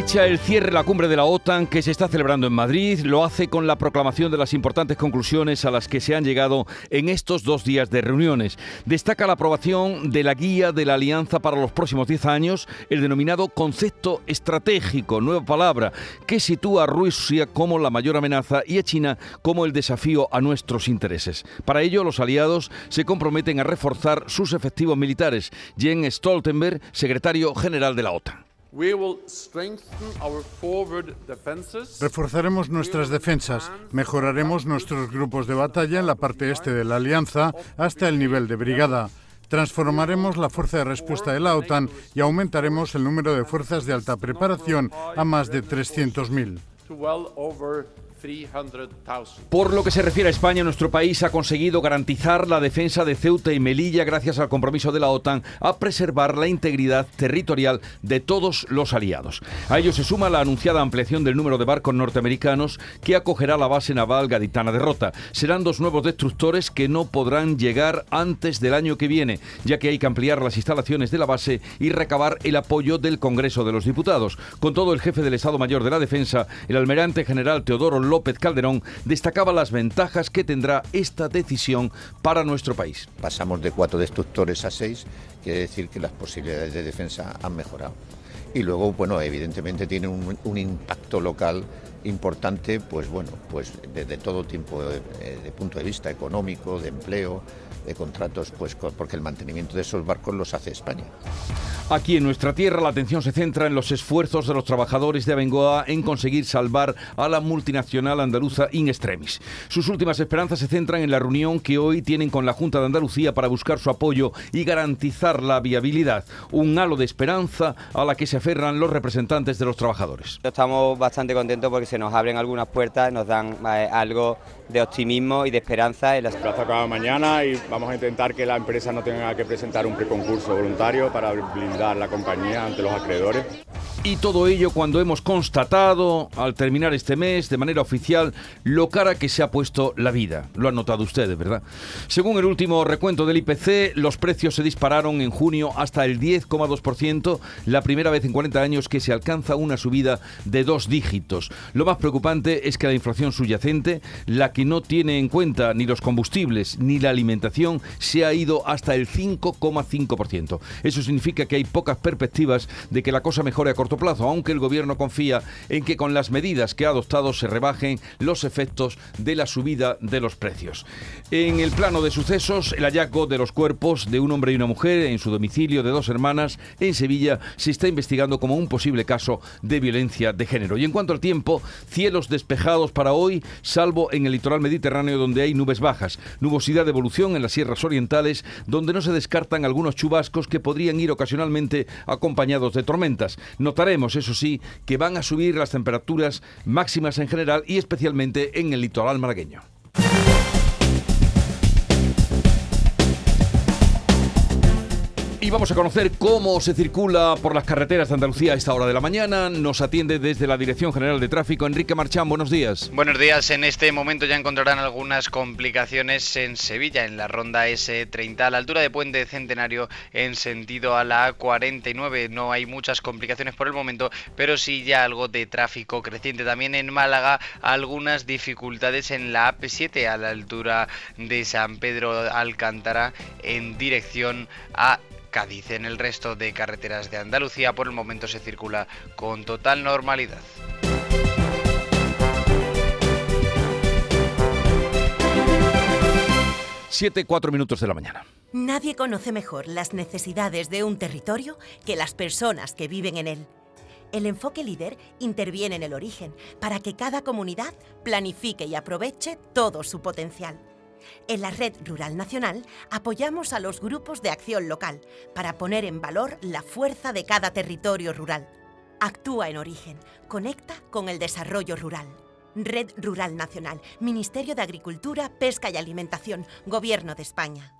Echa el cierre la cumbre de la OTAN que se está celebrando en Madrid. Lo hace con la proclamación de las importantes conclusiones a las que se han llegado en estos dos días de reuniones. Destaca la aprobación de la guía de la Alianza para los próximos 10 años, el denominado concepto estratégico, nueva palabra, que sitúa a Rusia como la mayor amenaza y a China como el desafío a nuestros intereses. Para ello, los aliados se comprometen a reforzar sus efectivos militares. Jens Stoltenberg, secretario general de la OTAN. Reforzaremos nuestras defensas, mejoraremos nuestros grupos de batalla en la parte este de la alianza hasta el nivel de brigada. Transformaremos la fuerza de respuesta de la OTAN y aumentaremos el número de fuerzas de alta preparación a más de 300.000. Por lo que se refiere a España, nuestro país ha conseguido garantizar la defensa de Ceuta y Melilla gracias al compromiso de la OTAN a preservar la integridad territorial de todos los aliados. A ello se suma la anunciada ampliación del número de barcos norteamericanos que acogerá la base naval gaditana de Rota. Serán dos nuevos destructores que no podrán llegar antes del año que viene, ya que hay que ampliar las instalaciones de la base y recabar el apoyo del Congreso de los Diputados. Con todo, el jefe del Estado Mayor de la Defensa, el almirante general Teodoro López Calderón destacaba las ventajas que tendrá esta decisión para nuestro país. Pasamos de cuatro destructores a seis, quiere decir que las posibilidades de defensa han mejorado. Y luego, bueno, evidentemente tiene un, impacto local importante, pues bueno, pues desde todo tipo de, de punto de vista económico, de empleo, de contratos, pues porque el mantenimiento de esos barcos los hace España. Aquí en nuestra tierra la atención se centra en los esfuerzos de los trabajadores de Abengoa en conseguir salvar a la multinacional andaluza In Extremis. Sus últimas esperanzas se centran en la reunión que hoy tienen con la Junta de Andalucía para buscar su apoyo y garantizar la viabilidad, un halo de esperanza a la que se aferran los representantes de los trabajadores. Estamos bastante contentos porque se nos abren algunas puertas, nos dan eh, algo de optimismo y de esperanza. En las... plaza acaba mañana y vamos a intentar que la empresa no tenga que presentar un preconcurso voluntario para blindar la compañía ante los acreedores. Y todo ello cuando hemos constatado, al terminar este mes, de manera oficial, lo cara que se ha puesto la vida. Lo han notado ustedes, ¿verdad? Según el último recuento del IPC, los precios se dispararon en junio hasta el 10,2%, la primera vez en 40 años que se alcanza una subida de dos dígitos. Lo más preocupante es que la inflación subyacente, la que no tiene en cuenta ni los combustibles ni la alimentación, se ha ido hasta el 5,5%. Eso significa que hay pocas perspectivas de que la cosa mejore a corto plazo, aunque el gobierno confía en que con las medidas que ha adoptado se rebajen los efectos de la subida de los precios. En el plano de sucesos, el hallazgo de los cuerpos de un hombre y una mujer en su domicilio de dos hermanas en Sevilla se está investigando como un posible caso de violencia de género. Y en cuanto al tiempo, cielos despejados para hoy, salvo en el litoral mediterráneo donde hay nubes bajas, nubosidad de evolución en las sierras orientales donde no se descartan algunos chubascos que podrían ir ocasionalmente acompañados de tormentas. Notaremos, eso sí, que van a subir las temperaturas máximas en general y especialmente en el litoral malagueño. Y vamos a conocer cómo se circula por las carreteras de Andalucía a esta hora de la mañana. Nos atiende desde la Dirección General de Tráfico Enrique Marchán. Buenos días. Buenos días. En este momento ya encontrarán algunas complicaciones en Sevilla, en la ronda S30, a la altura de Puente Centenario, en sentido a la A49. No hay muchas complicaciones por el momento, pero sí ya algo de tráfico creciente. También en Málaga, algunas dificultades en la AP7, a la altura de San Pedro Alcántara, en dirección a Cádiz. En el resto de carreteras de Andalucía por el momento se circula con total normalidad. Siete, cuatro minutos de la mañana. Nadie conoce mejor las necesidades de un territorio que las personas que viven en él. El enfoque líder interviene en el origen para que cada comunidad planifique y aproveche todo su potencial. En la Red Rural Nacional apoyamos a los grupos de acción local para poner en valor la fuerza de cada territorio rural. Actúa en origen, conecta con el desarrollo rural. Red Rural Nacional, Ministerio de Agricultura, Pesca y Alimentación, Gobierno de España.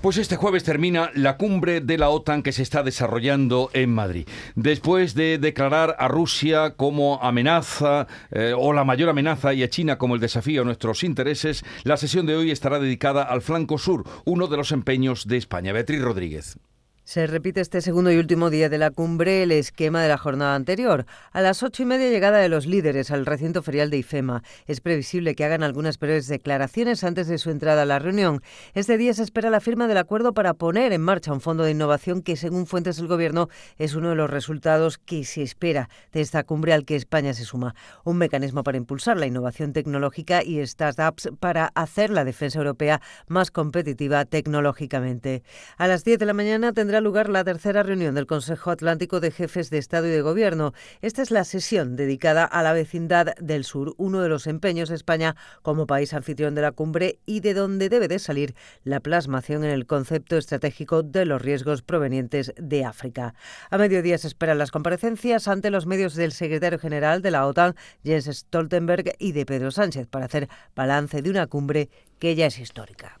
Pues este jueves termina la cumbre de la OTAN que se está desarrollando en Madrid. Después de declarar a Rusia como amenaza eh, o la mayor amenaza y a China como el desafío a nuestros intereses, la sesión de hoy estará dedicada al flanco sur, uno de los empeños de España. Beatriz Rodríguez. Se repite este segundo y último día de la cumbre el esquema de la jornada anterior. A las ocho y media llegada de los líderes al recinto ferial de IFEMA. Es previsible que hagan algunas breves declaraciones antes de su entrada a la reunión. Este día se espera la firma del acuerdo para poner en marcha un fondo de innovación que, según fuentes del Gobierno, es uno de los resultados que se espera de esta cumbre al que España se suma. Un mecanismo para impulsar la innovación tecnológica y startups para hacer la defensa europea más competitiva tecnológicamente. A las diez de la mañana tendrá lugar la tercera reunión del Consejo Atlántico de Jefes de Estado y de Gobierno. Esta es la sesión dedicada a la vecindad del sur, uno de los empeños de España como país anfitrión de la cumbre y de donde debe de salir la plasmación en el concepto estratégico de los riesgos provenientes de África. A mediodía se esperan las comparecencias ante los medios del secretario general de la OTAN, Jens Stoltenberg, y de Pedro Sánchez para hacer balance de una cumbre que ya es histórica.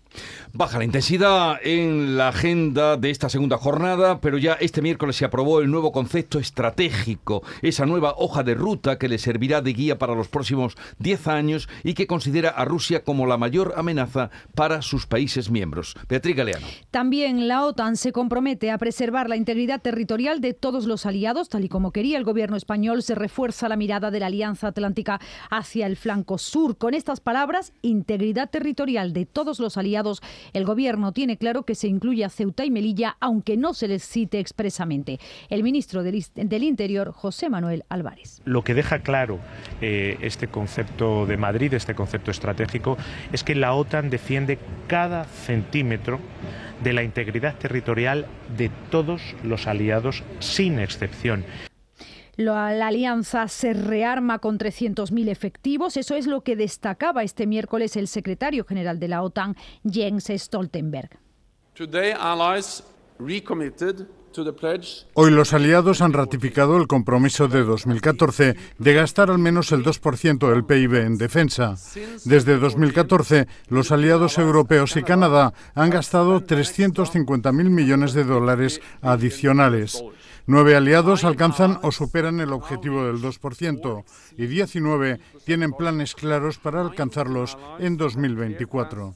Baja la intensidad en la agenda de esta segunda jornada, pero ya este miércoles se aprobó el nuevo concepto estratégico, esa nueva hoja de ruta que le servirá de guía para los próximos 10 años y que considera a Rusia como la mayor amenaza para sus países miembros. Beatriz Galeano. También la OTAN se compromete a preservar la integridad territorial de todos los aliados, tal y como quería el gobierno español, se refuerza la mirada de la Alianza Atlántica hacia el flanco sur. Con estas palabras, integridad territorial de todos los aliados el Gobierno tiene claro que se incluye a Ceuta y Melilla, aunque no se les cite expresamente. El ministro del, Interior, José Manuel Álvarez. Lo que deja claro eh, este concepto de Madrid, este concepto estratégico, es que la OTAN defiende cada centímetro de la integridad territorial de todos los aliados sin excepción. La, alianza se rearma con 300.000 efectivos. Eso es lo que destacaba este miércoles el secretario general de la OTAN, Jens Stoltenberg. Hoy los aliados han ratificado el compromiso de 2014 de gastar al menos el 2% del PIB en defensa. Desde 2014, los aliados europeos y Canadá han gastado 350.000 millones de dólares adicionales. Nueve aliados alcanzan o superan el objetivo del 2% y 19 tienen planes claros para alcanzarlos en 2024.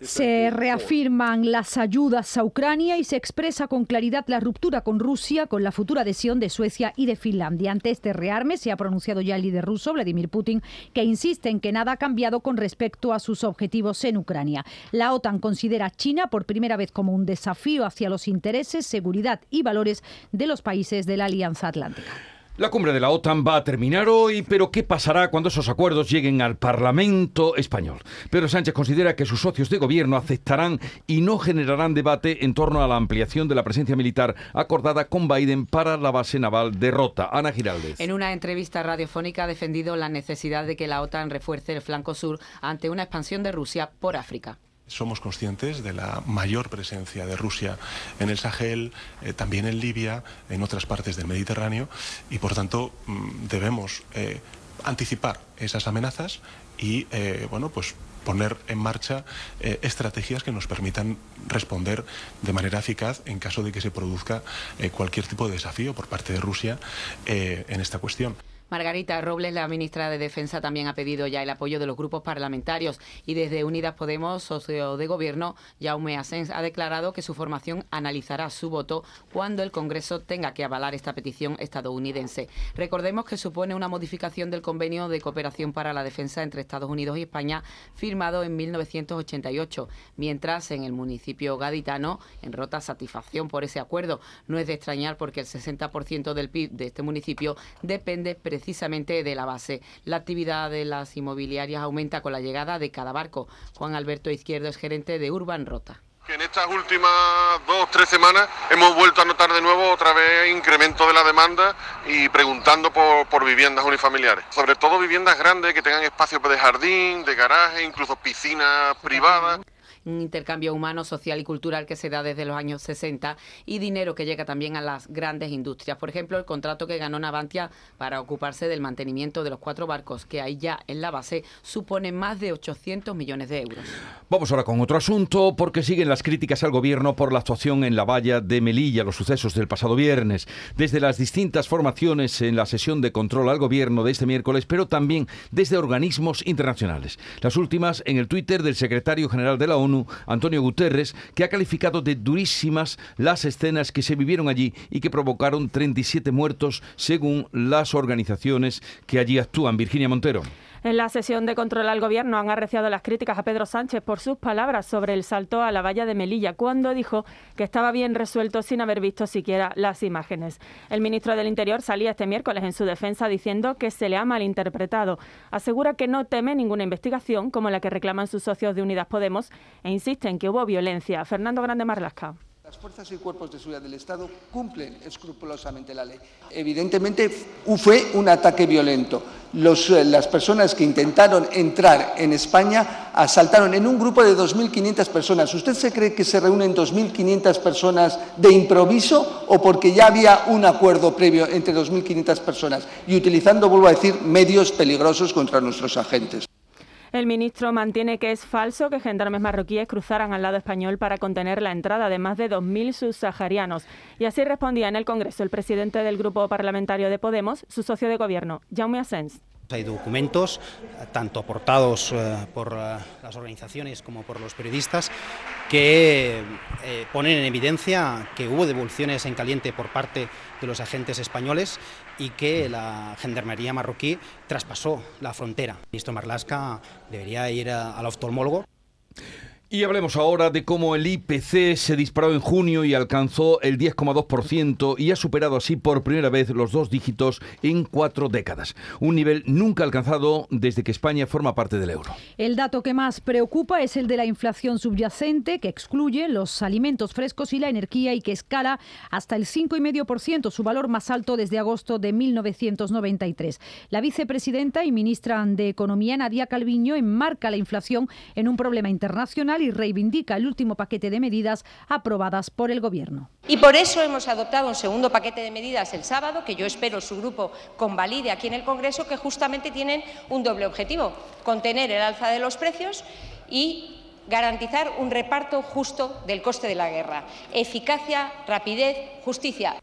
Se reafirman las ayudas a Ucrania y se expresa con claridad la ruptura con Rusia con la futura adhesión de Suecia y de Finlandia. Ante este rearme se ha pronunciado ya el líder ruso, Vladimir Putin, que insiste en que nada ha cambiado con respecto a sus objetivos en Ucrania. La OTAN considera a China por primera vez como un desafío hacia los intereses, seguridad y valores de los países de la Alianza Atlántica. La cumbre de la OTAN va a terminar hoy, pero ¿qué pasará cuando esos acuerdos lleguen al Parlamento español? Pedro Sánchez considera que sus socios de gobierno aceptarán y no generarán debate en torno a la ampliación de la presencia militar acordada con Biden para la base naval de Rota. Ana Giraldez. En una entrevista radiofónica ha defendido la necesidad de que la OTAN refuerce el flanco sur ante una expansión de Rusia por África. Somos conscientes de la mayor presencia de Rusia en el Sahel, eh, también en Libia, en otras partes del Mediterráneo, y por tanto mm, debemos eh, anticipar esas amenazas y eh, bueno, pues poner en marcha estrategias que nos permitan responder de manera eficaz en caso de que se produzca cualquier tipo de desafío por parte de Rusia en esta cuestión. Margarita Robles, la ministra de Defensa, también ha pedido ya el apoyo de los grupos parlamentarios y desde Unidas Podemos, socio de gobierno, Jaume Asens, ha declarado que su formación analizará su voto cuando el Congreso tenga que avalar esta petición estadounidense. Recordemos que supone una modificación del convenio de cooperación para la defensa entre Estados Unidos y España firmado en 1988, mientras en el municipio gaditano en rota satisfacción por ese acuerdo. No es de extrañar porque el 60% del PIB de este municipio depende precisamente precisamente de la base. La actividad de las inmobiliarias aumenta con la llegada de cada barco. Juan Alberto Izquierdo es gerente de Urban Rota. En estas últimas dos, tres semanas hemos vuelto a notar de nuevo otra vez incremento de la demanda y preguntando por, por viviendas unifamiliares. Sobre todo viviendas grandes que tengan espacios de jardín, de garaje, incluso piscinas privadas un intercambio humano, social y cultural que se da desde los años 60 y dinero que llega también a las grandes industrias. Por ejemplo, el contrato que ganó Navantia para ocuparse del mantenimiento de los cuatro barcos que hay ya en la base supone más de 800 millones de euros. Vamos ahora con otro asunto porque siguen las críticas al gobierno por la actuación en la valla de Melilla, los sucesos del pasado viernes. Desde las distintas formaciones en la sesión de control al gobierno de este miércoles, pero también desde organismos internacionales. Las últimas en el Twitter del secretario general de la ONU, Antonio Guterres, que ha calificado de durísimas las escenas que se vivieron allí y que provocaron 37 muertos según las organizaciones que allí actúan. Virginia Montero. En la sesión de control al gobierno han arreciado las críticas a Pedro Sánchez por sus palabras sobre el salto a la valla de Melilla, cuando dijo que estaba bien resuelto sin haber visto siquiera las imágenes. El ministro del Interior salía este miércoles en su defensa diciendo que se le ha malinterpretado. Asegura que no teme ninguna investigación como la que reclaman sus socios de Unidas Podemos e insiste en que hubo violencia. Fernando Grande Marlasca. Las fuerzas y cuerpos de seguridad del Estado cumplen escrupulosamente la ley. Evidentemente fue un ataque violento. Eh, las personas que intentaron entrar en España asaltaron en un grupo de 2.500 personas. ¿Usted se cree que se reúnen 2.500 personas de improviso o porque ya había un acuerdo previo entre 2.500 personas y utilizando, vuelvo a decir, medios peligrosos contra nuestros agentes? El ministro mantiene que es falso que gendarmes marroquíes cruzaran al lado español para contener la entrada de más de 2.000 subsaharianos. Y así respondía en el Congreso el presidente del grupo parlamentario de Podemos, su socio de gobierno, Jaume Asens. Hay documentos, tanto aportados eh, por eh, las organizaciones como por los periodistas, que eh, ponen en evidencia que hubo devoluciones en caliente por parte de los agentes españoles y que la gendarmería marroquí traspasó la frontera. El ministro Marlasca debería ir al oftalmólogo. Y hablemos ahora de cómo el IPC se disparó en junio y alcanzó el 10,2% y ha superado así por primera vez los dos dígitos en cuatro décadas. Un nivel nunca alcanzado desde que España forma parte del euro. El dato que más preocupa es el de la inflación subyacente, que excluye los alimentos frescos y la energía y que escala hasta el 5,5%, su valor más alto desde agosto de 1993. La vicepresidenta y ministra de Economía, Nadia Calviño, enmarca la inflación en un problema internacional y reivindica el último paquete de medidas aprobadas por el Gobierno. Y por eso hemos adoptado un segundo paquete de medidas el sábado, que yo espero su grupo convalide aquí en el Congreso, que justamente tienen un doble objetivo, contener el alza de los precios y garantizar un reparto justo del coste de la guerra. Eficacia, rapidez, justicia.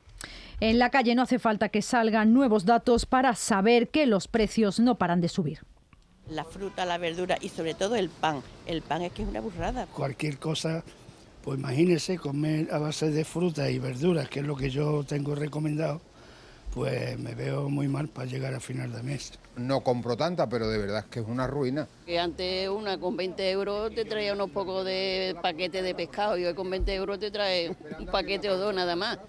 En la calle no hace falta que salgan nuevos datos para saber que los precios no paran de subir la fruta, la verdura y sobre todo el pan. El pan es que es una burrada. Cualquier cosa, pues imagínese comer a base de fruta y verduras, que es lo que yo tengo recomendado, pues me veo muy mal para llegar a final de mes. No compro tanta, pero de verdad es que es una ruina. Que antes una con 20 euros te traía unos pocos de paquete de pescado y hoy con 20 euros te trae un paquete o dos nada más.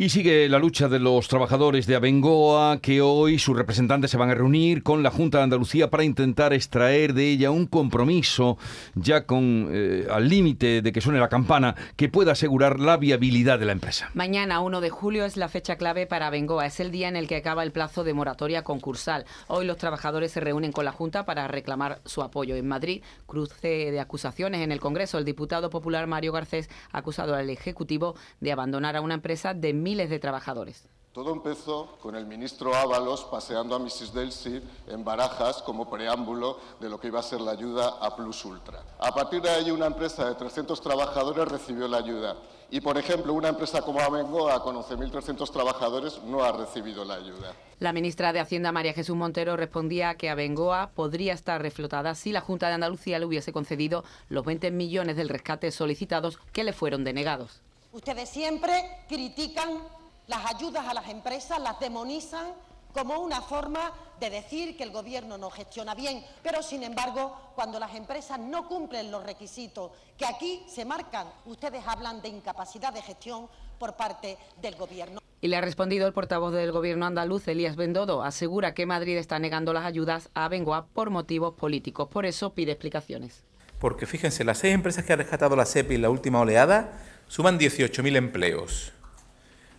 Y sigue la lucha de los trabajadores de Abengoa, que hoy sus representantes se van a reunir con la Junta de Andalucía para intentar extraer de ella un compromiso, ya con eh, al límite de que suene la campana, que pueda asegurar la viabilidad de la empresa. Mañana, 1 de julio, es la fecha clave para Abengoa. Es el día en el que acaba el plazo de moratoria concursal. Hoy los trabajadores se reúnen con la Junta para reclamar su apoyo. En Madrid, cruce de acusaciones en el Congreso. El diputado popular Mario Garcés ha acusado al Ejecutivo de abandonar a una empresa de miles de trabajadores. Todo empezó con el ministro Ábalos paseando a Mrs. Delcy en Barajas como preámbulo de lo que iba a ser la ayuda a Plus Ultra. A partir de ahí, una empresa de 300 trabajadores recibió la ayuda. Y, por ejemplo, una empresa como Abengoa, con 11.300 trabajadores, no ha recibido la ayuda. La ministra de Hacienda, María Jesús Montero, respondía que Abengoa podría estar reflotada si la Junta de Andalucía le hubiese concedido los 20 millones del rescate solicitados que le fueron denegados. Ustedes siempre critican las ayudas a las empresas, las demonizan como una forma de decir que el Gobierno no gestiona bien, pero sin embargo, cuando las empresas no cumplen los requisitos que aquí se marcan, ustedes hablan de incapacidad de gestión por parte del Gobierno. Y le ha respondido el portavoz del Gobierno andaluz, Elías Bendodo. Asegura que Madrid está negando las ayudas a Bengoa por motivos políticos. Por eso pide explicaciones. porque fíjense, las seis empresas que ha rescatado la SEPI en la última oleada suman 18.000 empleos.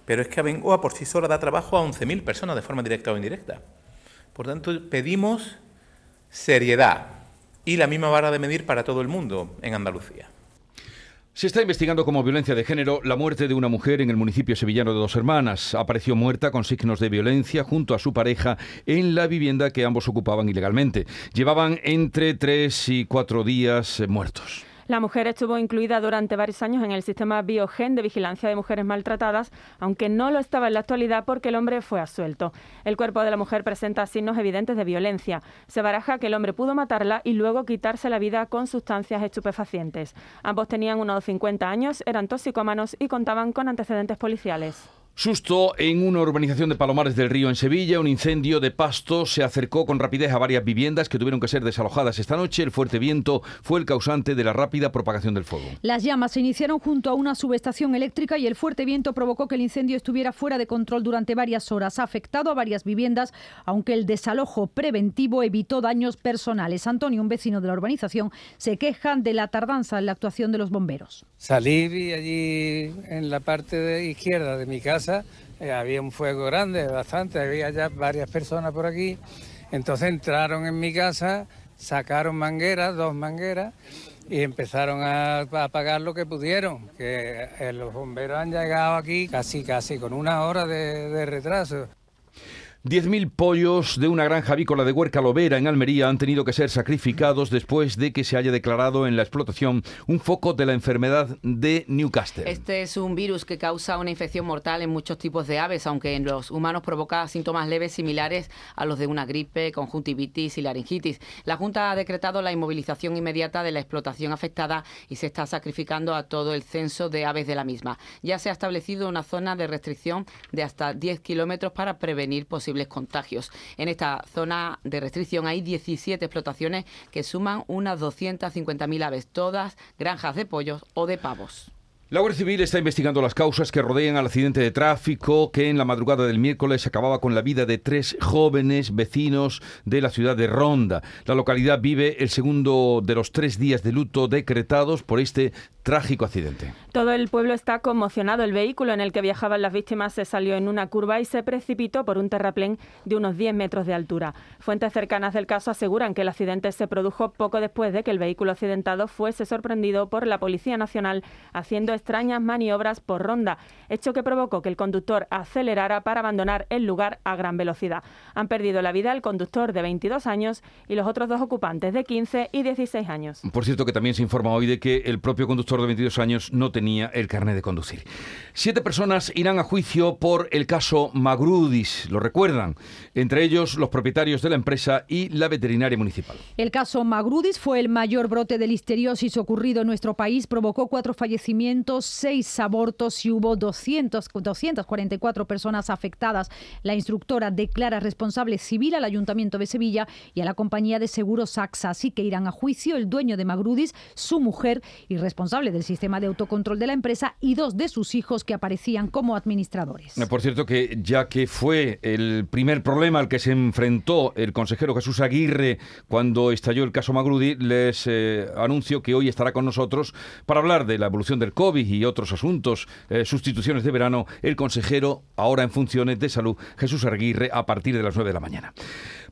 Pero es que Abengoa por sí sola da trabajo a 11.000 personas de forma directa o indirecta. Por tanto, pedimos seriedad y la misma vara de medir para todo el mundo en Andalucía. Se está investigando como violencia de género la muerte de una mujer en el municipio sevillano de Dos Hermanas. Apareció muerta con signos de violencia junto a su pareja en la vivienda que ambos ocupaban ilegalmente. Llevaban entre tres y cuatro días eh, muertos. La mujer estuvo incluida durante varios años en el sistema Biogen de vigilancia de mujeres maltratadas, aunque no lo estaba en la actualidad porque el hombre fue absuelto. El cuerpo de la mujer presenta signos evidentes de violencia. Se baraja que el hombre pudo matarla y luego quitarse la vida con sustancias estupefacientes. Ambos tenían unos 50 años, eran toxicómanos y contaban con antecedentes policiales. Susto en una urbanización de Palomares del Río en Sevilla. Un incendio de pasto se acercó con rapidez a varias viviendas que tuvieron que ser desalojadas esta noche. El fuerte viento fue el causante de la rápida propagación del fuego. Las llamas se iniciaron junto a una subestación eléctrica y el fuerte viento provocó que el incendio estuviera fuera de control durante varias horas. Ha afectado a varias viviendas, aunque el desalojo preventivo evitó daños personales. Antonio, un vecino de la urbanización, se queja de la tardanza en la actuación de los bomberos. Salí allí en la parte de izquierda de mi casa eh, había un fuego grande, bastante, había ya varias personas por aquí. Entonces entraron en mi casa, sacaron mangueras, dos mangueras, y empezaron a, apagar lo que pudieron. Que eh, los bomberos han llegado aquí casi, casi con una hora de retraso. 10.000 pollos de una granja avícola de Huerca Lovera en Almería han tenido que ser sacrificados después de que se haya declarado en la explotación un foco de la enfermedad de Newcastle. Este es un virus que causa una infección mortal en muchos tipos de aves, aunque en los humanos provoca síntomas leves similares a los de una gripe, conjuntivitis y laringitis. La Junta ha decretado la inmovilización inmediata de la explotación afectada y se está sacrificando a todo el censo de aves de la misma. Ya se ha establecido una zona de restricción de hasta 10 kilómetros para prevenir posibles En esta zona de restricción hay 17 explotaciones que suman unas 250.000 aves, todas granjas de pollos o de pavos. La Guardia Civil está investigando las causas que rodean al accidente de tráfico que en la madrugada del miércoles acababa con la vida de tres jóvenes vecinos de la ciudad de Ronda. La localidad vive el segundo de los tres días de luto decretados por este trágico accidente. Todo el pueblo está conmocionado. El vehículo en el que viajaban las víctimas se salió en una curva y se precipitó por un terraplén de unos 10 metros de altura. Fuentes cercanas del caso aseguran que el accidente se produjo poco después de que el vehículo accidentado fuese sorprendido por la Policía Nacional haciendo extrañas maniobras por ronda, hecho que provocó que el conductor acelerara para abandonar el lugar a gran velocidad. Han perdido la vida el conductor de 22 años y los otros dos ocupantes de 15 y 16 años. Por cierto que también se informa hoy de que el propio conductor de 22 años no tenía el carnet de conducir. Siete personas irán a juicio por el caso Magrudis, lo recuerdan, entre ellos los propietarios de la empresa y la veterinaria municipal. El caso Magrudis fue el mayor brote de listeriosis ocurrido en nuestro país, provocó cuatro fallecimientos, seis abortos y hubo 200, 244 personas afectadas. La instructora declara responsable civil al Ayuntamiento de Sevilla y a la compañía de seguros AXA, así que irán a juicio el dueño de Magrudis, su mujer y responsable del sistema de autocontrol de la empresa y dos de sus hijos que aparecían como administradores. Eh, por cierto que ya que fue el primer problema al que se enfrentó el consejero Jesús Aguirre cuando estalló el caso Magrudi, les eh, anuncio que hoy estará con nosotros para hablar de la evolución del COVID y otros asuntos, eh, sustituciones de verano, el consejero ahora en funciones de salud Jesús Aguirre a partir de las 9 de la mañana.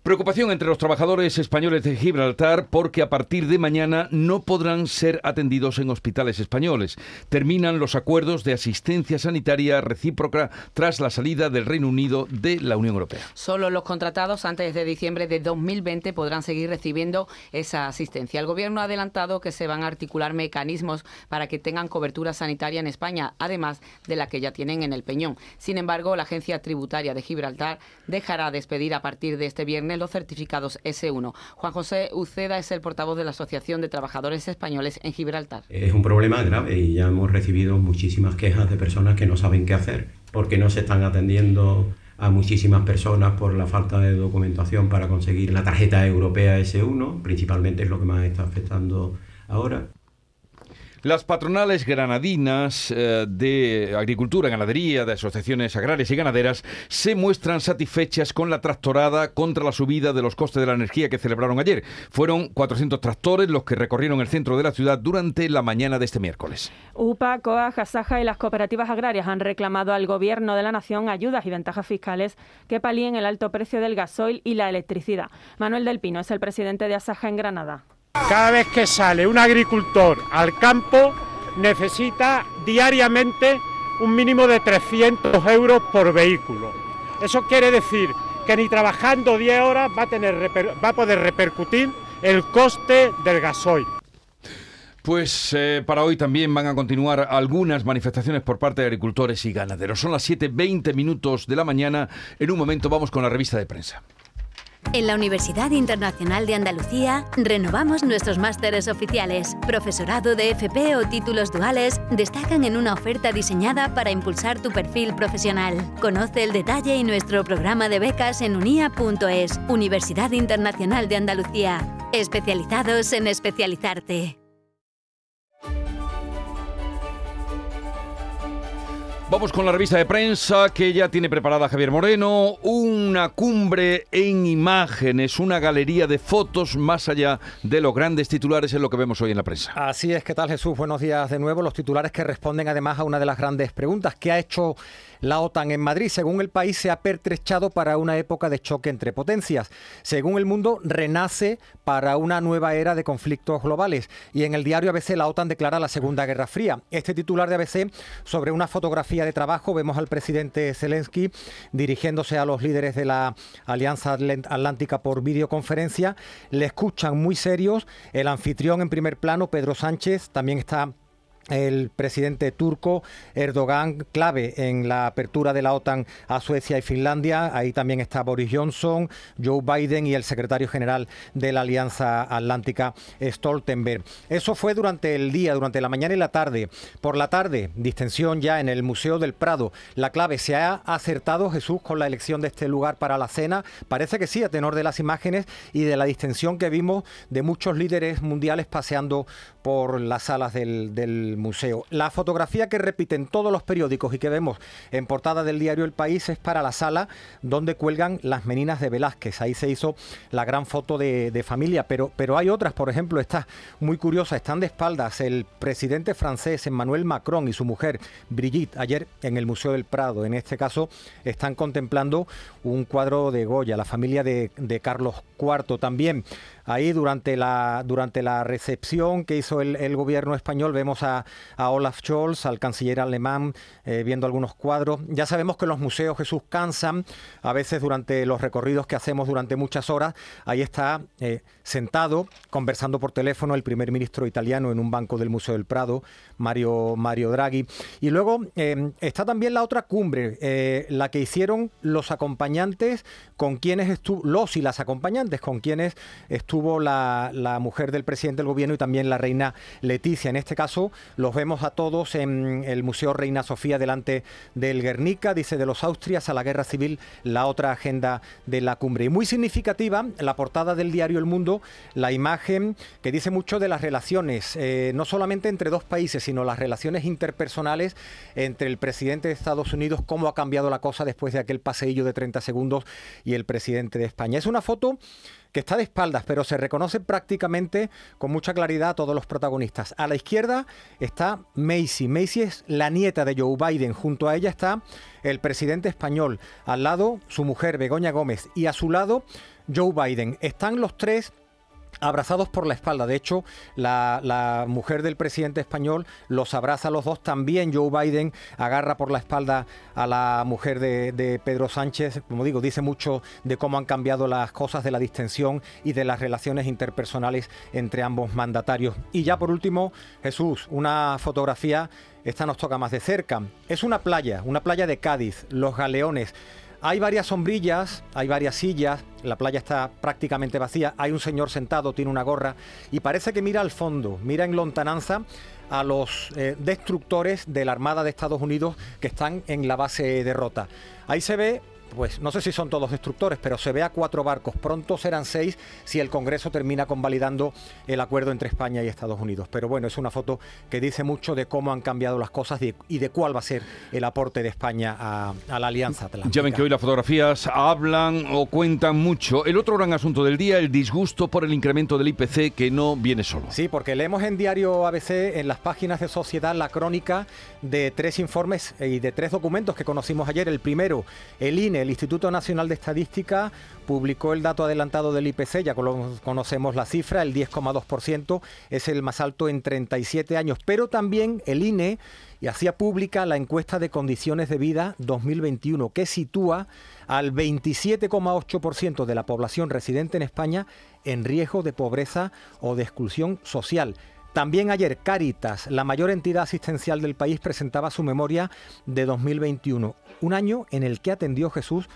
Preocupación entre los trabajadores españoles de Gibraltar porque a partir de mañana no podrán ser atendidos en hospitales españoles. Terminan los acuerdos de asistencia sanitaria recíproca tras la salida del Reino Unido de la Unión Europea. Solo los contratados antes de diciembre de 2020 podrán seguir recibiendo esa asistencia. El Gobierno ha adelantado que se van a articular mecanismos para que tengan cobertura sanitaria en España, además de la que ya tienen en el Peñón. Sin embargo, la Agencia Tributaria de Gibraltar dejará despedir a partir de este viernes los certificados S1. Juan José Uceda es el portavoz de la Asociación de Trabajadores Españoles en Gibraltar. Es un problema grave y ya hemos recibido muchísimas quejas de personas que no saben qué hacer porque no se están atendiendo a muchísimas personas por la falta de documentación para conseguir la tarjeta europea S1, principalmente es lo que más está afectando ahora. Las patronales granadinas eh, de agricultura, ganadería, de asociaciones agrarias y ganaderas se muestran satisfechas con la tractorada contra la subida de los costes de la energía que celebraron ayer. Fueron 400 tractores los que recorrieron el centro de la ciudad durante la mañana de este miércoles. UPA, COA, Jasaja y las cooperativas agrarias han reclamado al Gobierno de la Nación ayudas y ventajas fiscales que palíen el alto precio del gasoil y la electricidad. Manuel del Pino es el presidente de Asaja en Granada. Cada vez que sale un agricultor al campo necesita diariamente un mínimo de 300 euros por vehículo. Eso quiere decir que ni trabajando 10 horas va a, poder repercutir el coste del gasoil. Pues eh, para hoy también van a continuar algunas manifestaciones por parte de agricultores y ganaderos. Son las 7.20 minutos de la mañana. En un momento vamos con la revista de prensa. En la Universidad Internacional de Andalucía renovamos nuestros másteres oficiales. Profesorado de FP o títulos duales destacan en una oferta diseñada para impulsar tu perfil profesional. Conoce el detalle y nuestro programa de becas en unia.es, Universidad Internacional de Andalucía. Especializados en especializarte. Vamos con la revista de prensa que ya tiene preparada Javier Moreno, una cumbre en imágenes, una galería de fotos más allá de los grandes titulares es lo que vemos hoy en la prensa. Así es, ¿qué tal Jesús? Buenos días de nuevo. Los titulares que responden además a una de las grandes preguntas, ¿qué ha hecho la OTAN en Madrid, según el país, se ha pertrechado para una época de choque entre potencias. Según el mundo, renace para una nueva era de conflictos globales. Y en el diario ABC la OTAN declara la Segunda Guerra Fría. Este titular de ABC sobre una fotografía de trabajo vemos al presidente Zelensky dirigiéndose a los líderes de la Alianza Atlántica por videoconferencia. Le escuchan muy serios. El anfitrión en primer plano, Pedro Sánchez, también está el presidente turco Erdogan, clave en la apertura de la OTAN a Suecia y Finlandia. Ahí también está Boris Johnson, Joe Biden y el secretario general de la Alianza Atlántica, Stoltenberg. Eso fue durante el día, durante la mañana y la tarde. Por la tarde, distensión ya en el Museo del Prado. La clave, ¿se ha acertado Jesús con la elección de este lugar para la cena? Parece que sí, a tenor de las imágenes y de la distensión que vimos de muchos líderes mundiales paseando por las salas del, museo. La fotografía que repiten todos los periódicos y que vemos en portada del diario El País es para la sala donde cuelgan las meninas de Velázquez. Ahí se hizo la gran foto de, familia, pero, pero hay otras, por ejemplo, está muy curiosa, están de espaldas el presidente francés Emmanuel Macron y su mujer Brigitte ayer en el Museo del Prado. En este caso están contemplando un cuadro de Goya, la familia de Carlos IV también. Ahí durante la, durante la recepción que hizo el, gobierno español vemos a, Olaf Scholz, al canciller alemán, eh, viendo algunos cuadros. Ya sabemos que los museos Jesús cansan, a veces durante los recorridos que hacemos durante muchas horas. Ahí está eh, sentado, conversando por teléfono el primer ministro italiano en un banco del Museo del Prado, Mario, Mario Draghi. Y luego eh, está también la otra cumbre, la que hicieron los acompañantes con quienes estuvo, los y las acompañantes con quienes estuvo tuvo la, mujer del presidente del gobierno y también la reina Leticia. En este caso los vemos a todos en el Museo Reina Sofía delante del Guernica, dice de los Austrias a la guerra civil, la otra agenda de la cumbre. Y muy significativa la portada del diario El Mundo, la imagen que dice mucho de las relaciones, eh, no solamente entre dos países, sino las relaciones interpersonales entre el presidente de Estados Unidos, cómo ha cambiado la cosa después de aquel paseillo de 30 segundos y el presidente de España. Es una foto está de espaldas, pero se reconoce prácticamente con mucha claridad a todos los protagonistas. A la izquierda está Macy. Macy es la nieta de Joe Biden. Junto a ella está el presidente español. Al lado su mujer, Begoña Gómez. Y a su lado Joe Biden. Están los tres abrazados por la espalda. De hecho, la, mujer del presidente español los abraza a los dos. También Joe Biden agarra por la espalda a la mujer de, Pedro Sánchez. Como digo, dice mucho de cómo han cambiado las cosas de la distensión y de las relaciones interpersonales entre ambos mandatarios. Y ya por último, Jesús, una fotografía, esta nos toca más de cerca. Es una playa, una playa de Cádiz, Los Galeones. Hay varias sombrillas, hay varias sillas, la playa está prácticamente vacía, hay un señor sentado, tiene una gorra y parece que mira al fondo, mira en lontananza a los eh, destructores de la Armada de Estados Unidos que están en la base de Rota. Ahí se ve pues no sé si son todos destructores, pero se ve a cuatro barcos. Pronto serán seis si el Congreso termina convalidando el acuerdo entre España y Estados Unidos. Pero bueno, es una foto que dice mucho de cómo han cambiado las cosas y de cuál va a ser el aporte de España a, la Alianza Atlántica. Ya ven que hoy las fotografías hablan o cuentan mucho. El otro gran asunto del día, el disgusto por el incremento del IPC que no viene solo. Sí, porque leemos en diario ABC, en las páginas de Sociedad, la crónica de tres informes y de tres documentos que conocimos ayer. El primero, el INE, el Instituto Nacional de Estadística, publicó el dato adelantado del IPC, ya conocemos la cifra, el 10,2%, es el más alto en 37 años, pero también el INE y hacía pública la encuesta de condiciones de vida 2021, que sitúa al 27,8% de la población residente en España en riesgo de pobreza o de exclusión social. También ayer Caritas, la mayor entidad asistencial del país, presentaba su memoria de 2021, un año en el que atendió Jesús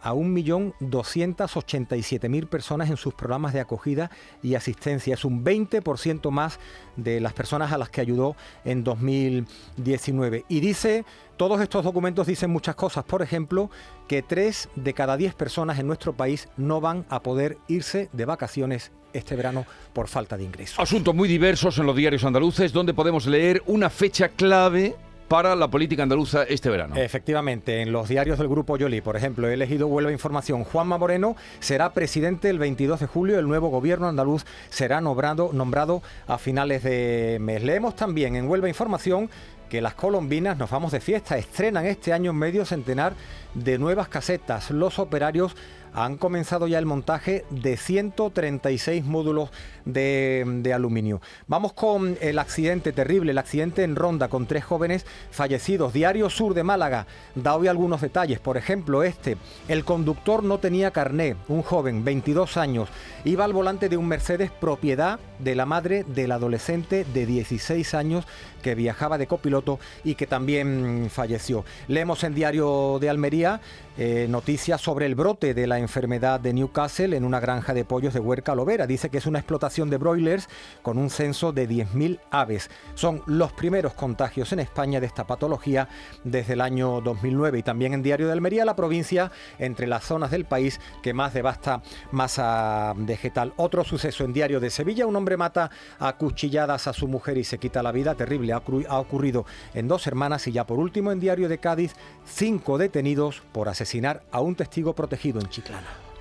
a 1.287.000 personas en sus programas de acogida y asistencia. Es un 20% más de las personas a las que ayudó en 2019. Y dice, todos estos documentos dicen muchas cosas. Por ejemplo, que 3 de cada 10 personas en nuestro país no van a poder irse de vacaciones este verano por falta de ingresos. Asuntos muy diversos en los diarios andaluces donde podemos leer una fecha clave para la política andaluza este verano. Efectivamente, en los diarios del Grupo Yoli, por ejemplo, he elegido Huelva Información. Juanma Moreno será presidente el 22 de julio. El nuevo gobierno andaluz será nombrado, nombrado a finales de mes. Leemos también en Huelva Información que las colombinas nos vamos de fiesta. Estrenan este año medio centenar de nuevas casetas. Los operarios han comenzado ya el montaje de 136 módulos de, aluminio. Vamos con el accidente terrible, el accidente en Ronda con tres jóvenes fallecidos. Diario Sur de Málaga da hoy algunos detalles. Por ejemplo, este, el conductor no tenía carné, un joven, 22 años, iba al volante de un Mercedes propiedad de la madre del adolescente de 16 años que viajaba de copiloto y que también falleció. Leemos en Diario de Almería eh, noticias sobre el brote de la enfermedad de Newcastle en una granja de pollos de Huerca Lovera. Dice que es una explotación de broilers con un censo de 10.000 aves. Son los primeros contagios en España de esta patología desde el año 2009 y también en Diario de Almería, la provincia entre las zonas del país que más devasta masa vegetal. Otro suceso en Diario de Sevilla, un hombre mata a cuchilladas a su mujer y se quita la vida. Terrible, ha, ocurrido en dos hermanas y ya por último en Diario de Cádiz, cinco detenidos por asesinar a un testigo protegido en Chiclana.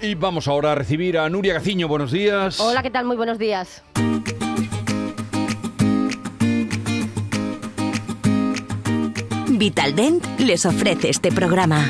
Y vamos ahora a recibir a Nuria Gaciño. Buenos días. Hola, ¿qué tal? Muy buenos días. Vitaldent les ofrece este programa.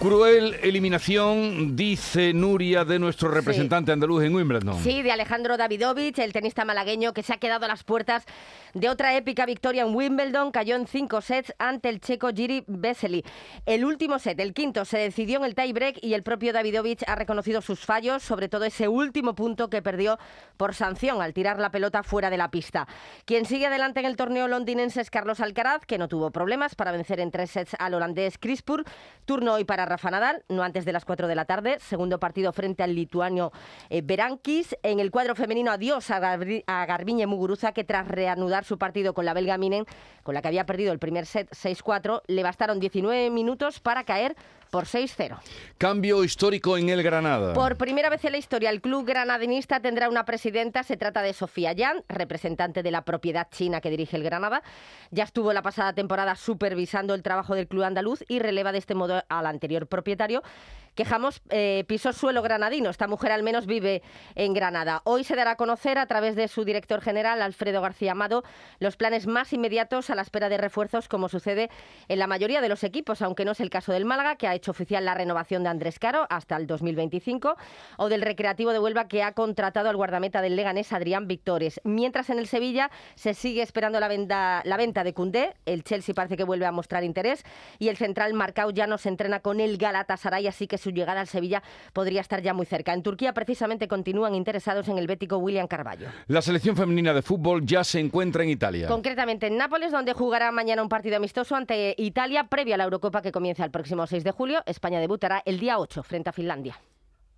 Cruel eliminación, dice Nuria, de nuestro representante andaluz en Wimbledon. Sí, de Alejandro Davidovich, el tenista malagueño que se ha quedado a las puertas de otra épica victoria en Wimbledon. Cayó en cinco sets ante el checo Giri Vesely. El último set, el quinto, se decidió en el tiebreak y el propio Davidovich ha reconocido sus fallos, sobre todo ese último punto que perdió por sanción al tirar la pelota fuera de la pista. Quien sigue adelante en el torneo londinense es Carlos Alcaraz, que no tuvo problemas para vencer en tres sets al holandés Crispur. Turno hoy para Rafa Nadal, no antes de las 4 de la tarde. Segundo partido frente al lituano eh, Berankis. En el cuadro femenino, adiós a, Garbiñe Muguruza, que tras reanudar su partido con la belga Minen, con la que había perdido el primer set 6-4, le bastaron 19 minutos para caer por 6-0. Cambio histórico en el Granada. Por primera vez en la historia, el club granadinista tendrá una presidenta. Se trata de Sofía Yan, representante de la propiedad china que dirige el Granada. Ya estuvo la pasada temporada supervisando el trabajo del club andaluz y releva de este modo al anterior propietario Quejamos eh, piso suelo granadino. Esta mujer al menos vive en Granada. Hoy se dará a conocer a través de su director general, Alfredo García Amado, los planes más inmediatos a la espera de refuerzos, como sucede en la mayoría de los equipos, aunque no es el caso del Málaga, que ha hecho oficial la renovación de Andrés Caro hasta el 2025, o del Recreativo de Huelva, que ha contratado al guardameta del Leganés, Adrián Victores. Mientras en el Sevilla se sigue esperando la venta, la venta de Cundé, el Chelsea parece que vuelve a mostrar interés, y el central Marcao ya no se entrena con el Galatasaray, así que su llegada al Sevilla podría estar ya muy cerca. En Turquía precisamente continúan interesados en el bético William Carballo. La selección femenina de fútbol ya se encuentra en Italia. Concretamente en Nápoles, donde jugará mañana un partido amistoso ante Italia previa a la Eurocopa que comienza el próximo 6 de julio. España debutará el día 8 frente a Finlandia.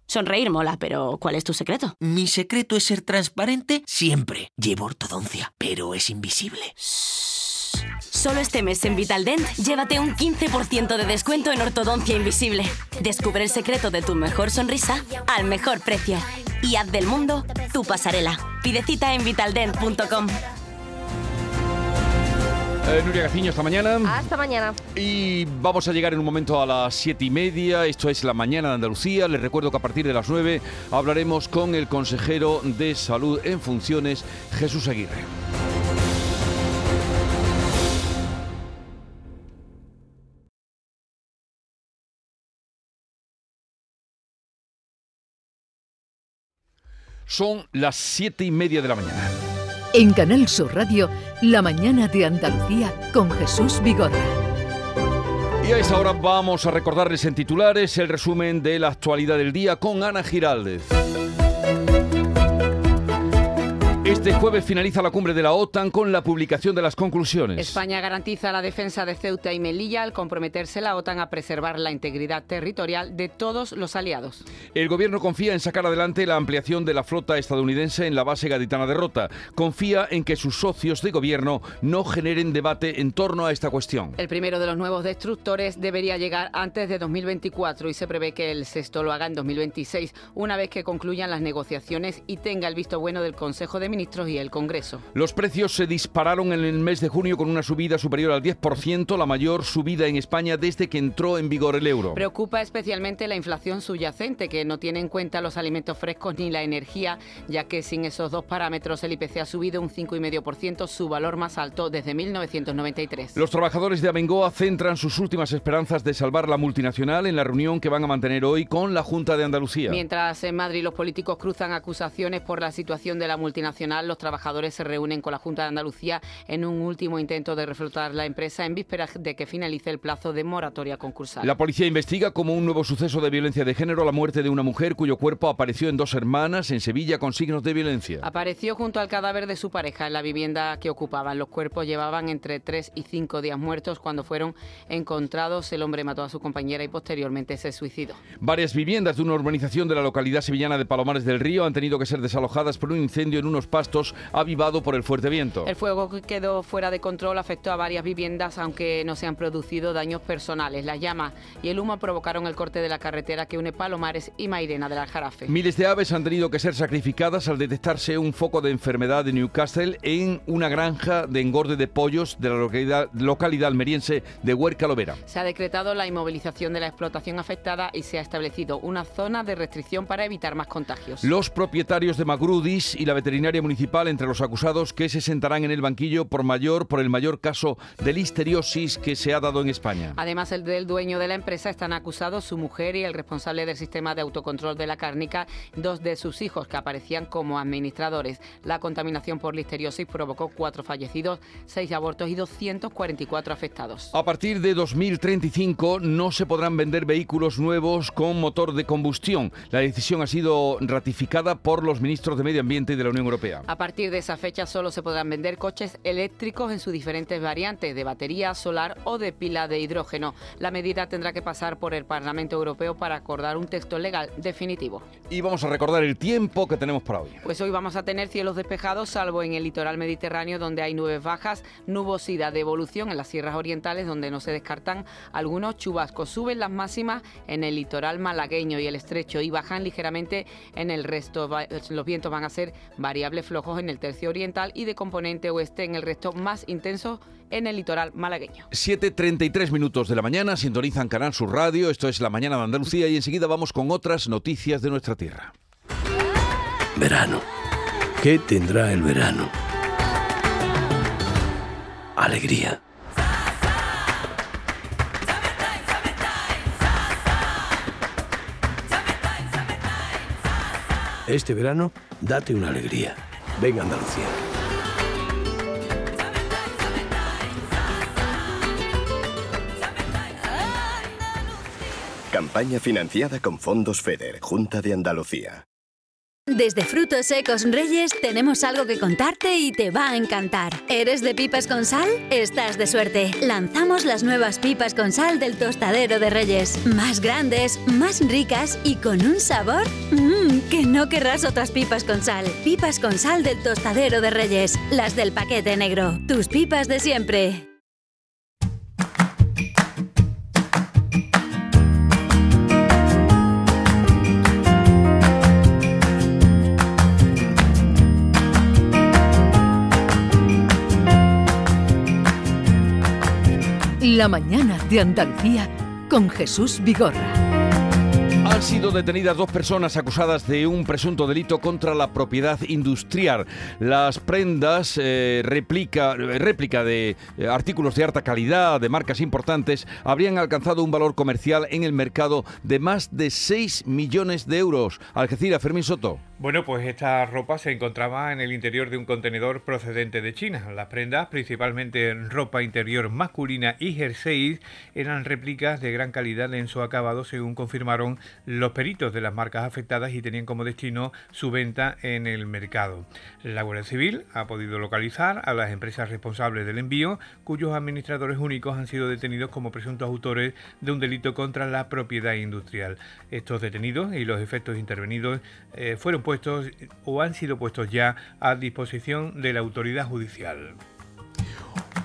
Sonreír mola, pero ¿cuál es tu secreto? Mi secreto es ser transparente siempre. Llevo ortodoncia, pero es invisible. Solo este mes en Vitaldent, llévate un 15% de descuento en ortodoncia invisible. Descubre el secreto de tu mejor sonrisa al mejor precio. Y haz del mundo tu pasarela. Pide cita en vitaldent.com. Eh, Nuria Gaciño, hasta mañana. Hasta mañana. Y vamos a llegar en un momento a las siete y media. Esto es la mañana de Andalucía. Les recuerdo que a partir de las 9 hablaremos con el consejero de salud en funciones, Jesús Aguirre. Son las siete y media de la mañana. En Canal Sur Radio, La mañana de Andalucía con Jesús Vigorra. Y a esta hora vamos a recordarles en titulares el resumen de la actualidad del día con Ana Giraldez. Este jueves finaliza la cumbre de la OTAN con la publicación de las conclusiones. España garantiza la defensa de Ceuta y Melilla al comprometerse la OTAN a preservar la integridad territorial de todos los aliados. El gobierno confía en sacar adelante la ampliación de la flota estadounidense en la base gaditana de Rota. Confía en que sus socios de gobierno no generen debate en torno a esta cuestión. El primero de los nuevos destructores debería llegar antes de 2024 y se prevé que el sexto lo haga en 2026, una vez que concluyan las negociaciones y tenga el visto bueno del Consejo de Ministros y el Congreso. Los precios se dispararon en el mes de junio con una subida superior al 10%, la mayor subida en España desde que entró en vigor el euro. Preocupa especialmente la inflación subyacente, que no tiene en cuenta los alimentos frescos ni la energía, ya que sin esos dos parámetros el IPC ha subido un 5,5%, su valor más alto desde 1993. Los trabajadores de Abengoa centran sus últimas esperanzas de salvar la multinacional en la reunión que van a mantener hoy con la Junta de Andalucía. Mientras en Madrid los políticos cruzan acusaciones por la situación de la multinacional, los trabajadores se reúnen con la Junta de Andalucía en un último intento de reflotar la empresa en vísperas de que finalice el plazo de moratoria concursal. La policía investiga como un nuevo suceso de violencia de género la muerte de una mujer cuyo cuerpo apareció en dos hermanas en Sevilla con signos de violencia. Apareció junto al cadáver de su pareja en la vivienda que ocupaban. Los cuerpos llevaban entre tres y cinco días muertos cuando fueron encontrados. El hombre mató a su compañera y posteriormente se suicidó. Varias viviendas de una urbanización de la localidad sevillana de Palomares del Río han tenido que ser desalojadas por un incendio en unos pastos avivado por el fuerte viento. El fuego que quedó fuera de control afectó a varias viviendas, aunque no se han producido daños personales. Las llamas y el humo provocaron el corte de la carretera que une Palomares y Mairena del Aljarafe. Miles de aves han tenido que ser sacrificadas al detectarse un foco de enfermedad de Newcastle en una granja de engorde de pollos de la localidad, localidad almeriense de Huerca Lovera. Se ha decretado la inmovilización de la explotación afectada y se ha establecido una zona de restricción para evitar más contagios. Los propietarios de Magrudis y la veterinaria municipal entre los acusados que se sentarán en el banquillo por mayor por el mayor caso de listeriosis que se ha dado en España. Además, el del dueño de la empresa están acusados su mujer y el responsable del sistema de autocontrol de la cárnica, dos de sus hijos que aparecían como administradores. La contaminación por listeriosis provocó cuatro fallecidos, seis abortos y 244 afectados. A partir de 2035 no se podrán vender vehículos nuevos con motor de combustión. La decisión ha sido ratificada por los ministros de Medio Ambiente y de la Unión Europea. A partir de esa fecha solo se podrán vender coches eléctricos en sus diferentes variantes de batería, solar o de pila de hidrógeno. La medida tendrá que pasar por el Parlamento Europeo para acordar un texto legal definitivo. Y vamos a recordar el tiempo que tenemos para hoy. Pues hoy vamos a tener cielos despejados, salvo en el litoral mediterráneo donde hay nubes bajas, nubosidad de evolución en las sierras orientales donde no se descartan algunos chubascos. Suben las máximas en el litoral malagueño y el estrecho y bajan ligeramente en el resto. Los vientos van a ser variables flojos en el tercio oriental y de componente oeste en el resto más intenso en el litoral malagueño. 7.33 minutos de la mañana, sintonizan Canal Sur Radio, esto es La Mañana de Andalucía y enseguida vamos con otras noticias de nuestra tierra. Verano. ¿Qué tendrá el verano? Alegría. Este verano, date una alegría. Venga Andalucía. Campaña financiada con fondos FEDER, Junta de Andalucía. Desde Frutos Secos Reyes tenemos algo que contarte y te va a encantar. ¿Eres de pipas con sal? Estás de suerte. Lanzamos las nuevas pipas con sal del tostadero de Reyes. Más grandes, más ricas y con un sabor mmm, que no querrás otras pipas con sal. Pipas con sal del tostadero de Reyes, las del paquete negro, tus pipas de siempre. La mañana de Andalucía con Jesús Vigorra. Han sido detenidas dos personas acusadas de un presunto delito contra la propiedad industrial. Las prendas, eh, réplica, réplica de eh, artículos de alta calidad, de marcas importantes, habrían alcanzado un valor comercial en el mercado de más de 6 millones de euros. Algeciras, Fermín Soto. Bueno, pues esta ropa se encontraba en el interior de un contenedor procedente de China. Las prendas, principalmente ropa interior masculina y jerseys, eran réplicas de gran calidad en su acabado, según confirmaron los peritos de las marcas afectadas y tenían como destino su venta en el mercado. La Guardia Civil ha podido localizar a las empresas responsables del envío, cuyos administradores únicos han sido detenidos como presuntos autores de un delito contra la propiedad industrial. Estos detenidos y los efectos intervenidos eh, fueron puestos o han sido puestos ya a disposición de la autoridad judicial.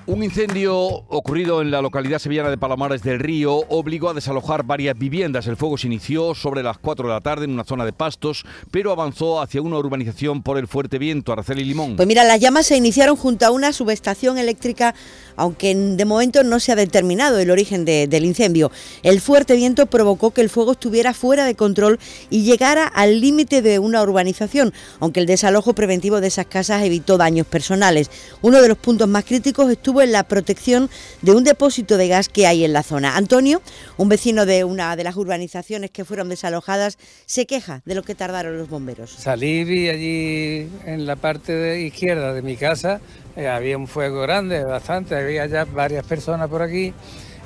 Un incendio ocurrido en la localidad sevillana de Palomares del Río obligó a desalojar varias viviendas. El fuego se inició sobre las 4 de la tarde en una zona de pastos, pero avanzó hacia una urbanización por el fuerte viento, Araceli Limón. Pues mira, las llamas se iniciaron junto a una subestación eléctrica, aunque de momento no se ha determinado el origen del incendio. El fuerte viento provocó que el fuego estuviera fuera de control y llegara al límite de una urbanización, aunque el desalojo preventivo de esas casas evitó daños personales. Uno de los puntos más críticos estuvo en la protección de un depósito de gas que hay en la zona. Antonio, un vecino de una de las urbanizaciones que fueron desalojadas, se queja de lo que tardaron los bomberos. Salí vi allí en la parte de izquierda de mi casa, eh, había un fuego grande, bastante, había ya varias personas por aquí.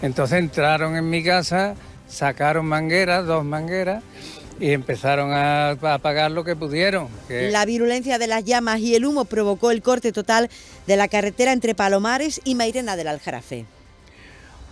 Entonces entraron en mi casa, sacaron mangueras, dos mangueras, y empezaron a, apagar lo que pudieron. La virulencia de las llamas y el humo provocó el corte total de la carretera entre Palomares y Mairena del Aljarafe.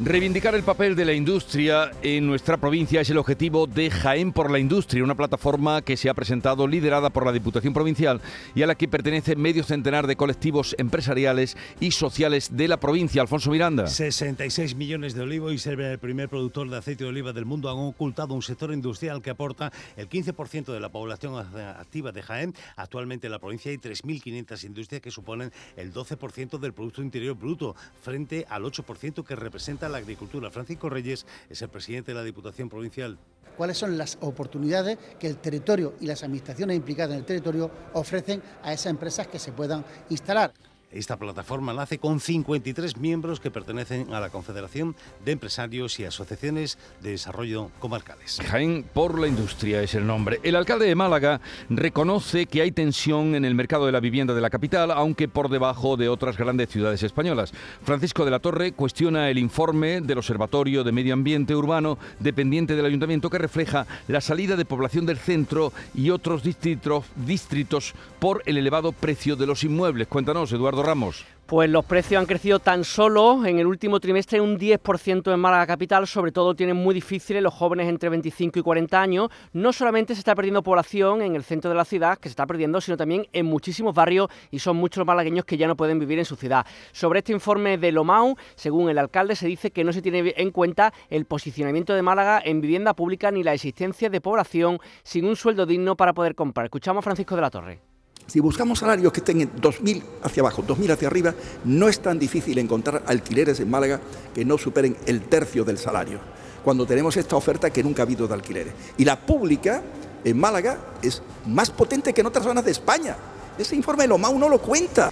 Reivindicar el papel de la industria en nuestra provincia es el objetivo de Jaén por la Industria, una plataforma que se ha presentado liderada por la Diputación Provincial y a la que pertenece medio centenar de colectivos empresariales y sociales de la provincia. Alfonso Miranda. 66 millones de olivos y ser el primer productor de aceite de oliva del mundo han ocultado un sector industrial que aporta el 15% de la población activa de Jaén. Actualmente en la provincia hay 3.500 industrias que suponen el 12% del Producto Interior Bruto, frente al 8% que representa la agricultura. Francisco Reyes es el presidente de la Diputación Provincial. ¿Cuáles son las oportunidades que el territorio y las administraciones implicadas en el territorio ofrecen a esas empresas que se puedan instalar? Esta plataforma nace con 53 miembros que pertenecen a la Confederación de Empresarios y Asociaciones de Desarrollo Comarcales. Jaén por la Industria es el nombre. El alcalde de Málaga reconoce que hay tensión en el mercado de la vivienda de la capital, aunque por debajo de otras grandes ciudades españolas. Francisco de la Torre cuestiona el informe del Observatorio de Medio Ambiente Urbano dependiente del Ayuntamiento que refleja la salida de población del centro y otros distritos, distritos por el elevado precio de los inmuebles. Cuéntanos, Eduardo Ramos. Pues los precios han crecido tan solo en el último trimestre un 10% en Málaga Capital, sobre todo tienen muy difíciles los jóvenes entre 25 y 40 años. No solamente se está perdiendo población en el centro de la ciudad, que se está perdiendo, sino también en muchísimos barrios y son muchos malagueños que ya no pueden vivir en su ciudad. Sobre este informe de Lomau, según el alcalde, se dice que no se tiene en cuenta el posicionamiento de Málaga en vivienda pública ni la existencia de población sin un sueldo digno para poder comprar. Escuchamos a Francisco de la Torre. Si buscamos salarios que estén en 2.000 hacia abajo, 2.000 hacia arriba, no es tan difícil encontrar alquileres en Málaga que no superen el tercio del salario, cuando tenemos esta oferta que nunca ha habido de alquileres. Y la pública en Málaga es más potente que en otras zonas de España. Ese informe de Lomau no lo cuenta.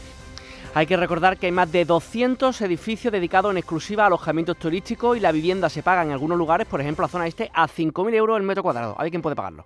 Hay que recordar que hay más de 200 edificios dedicados en exclusiva a alojamientos turísticos y la vivienda se paga en algunos lugares, por ejemplo la zona este, a 5.000 euros el metro cuadrado. Ver quién puede pagarlo.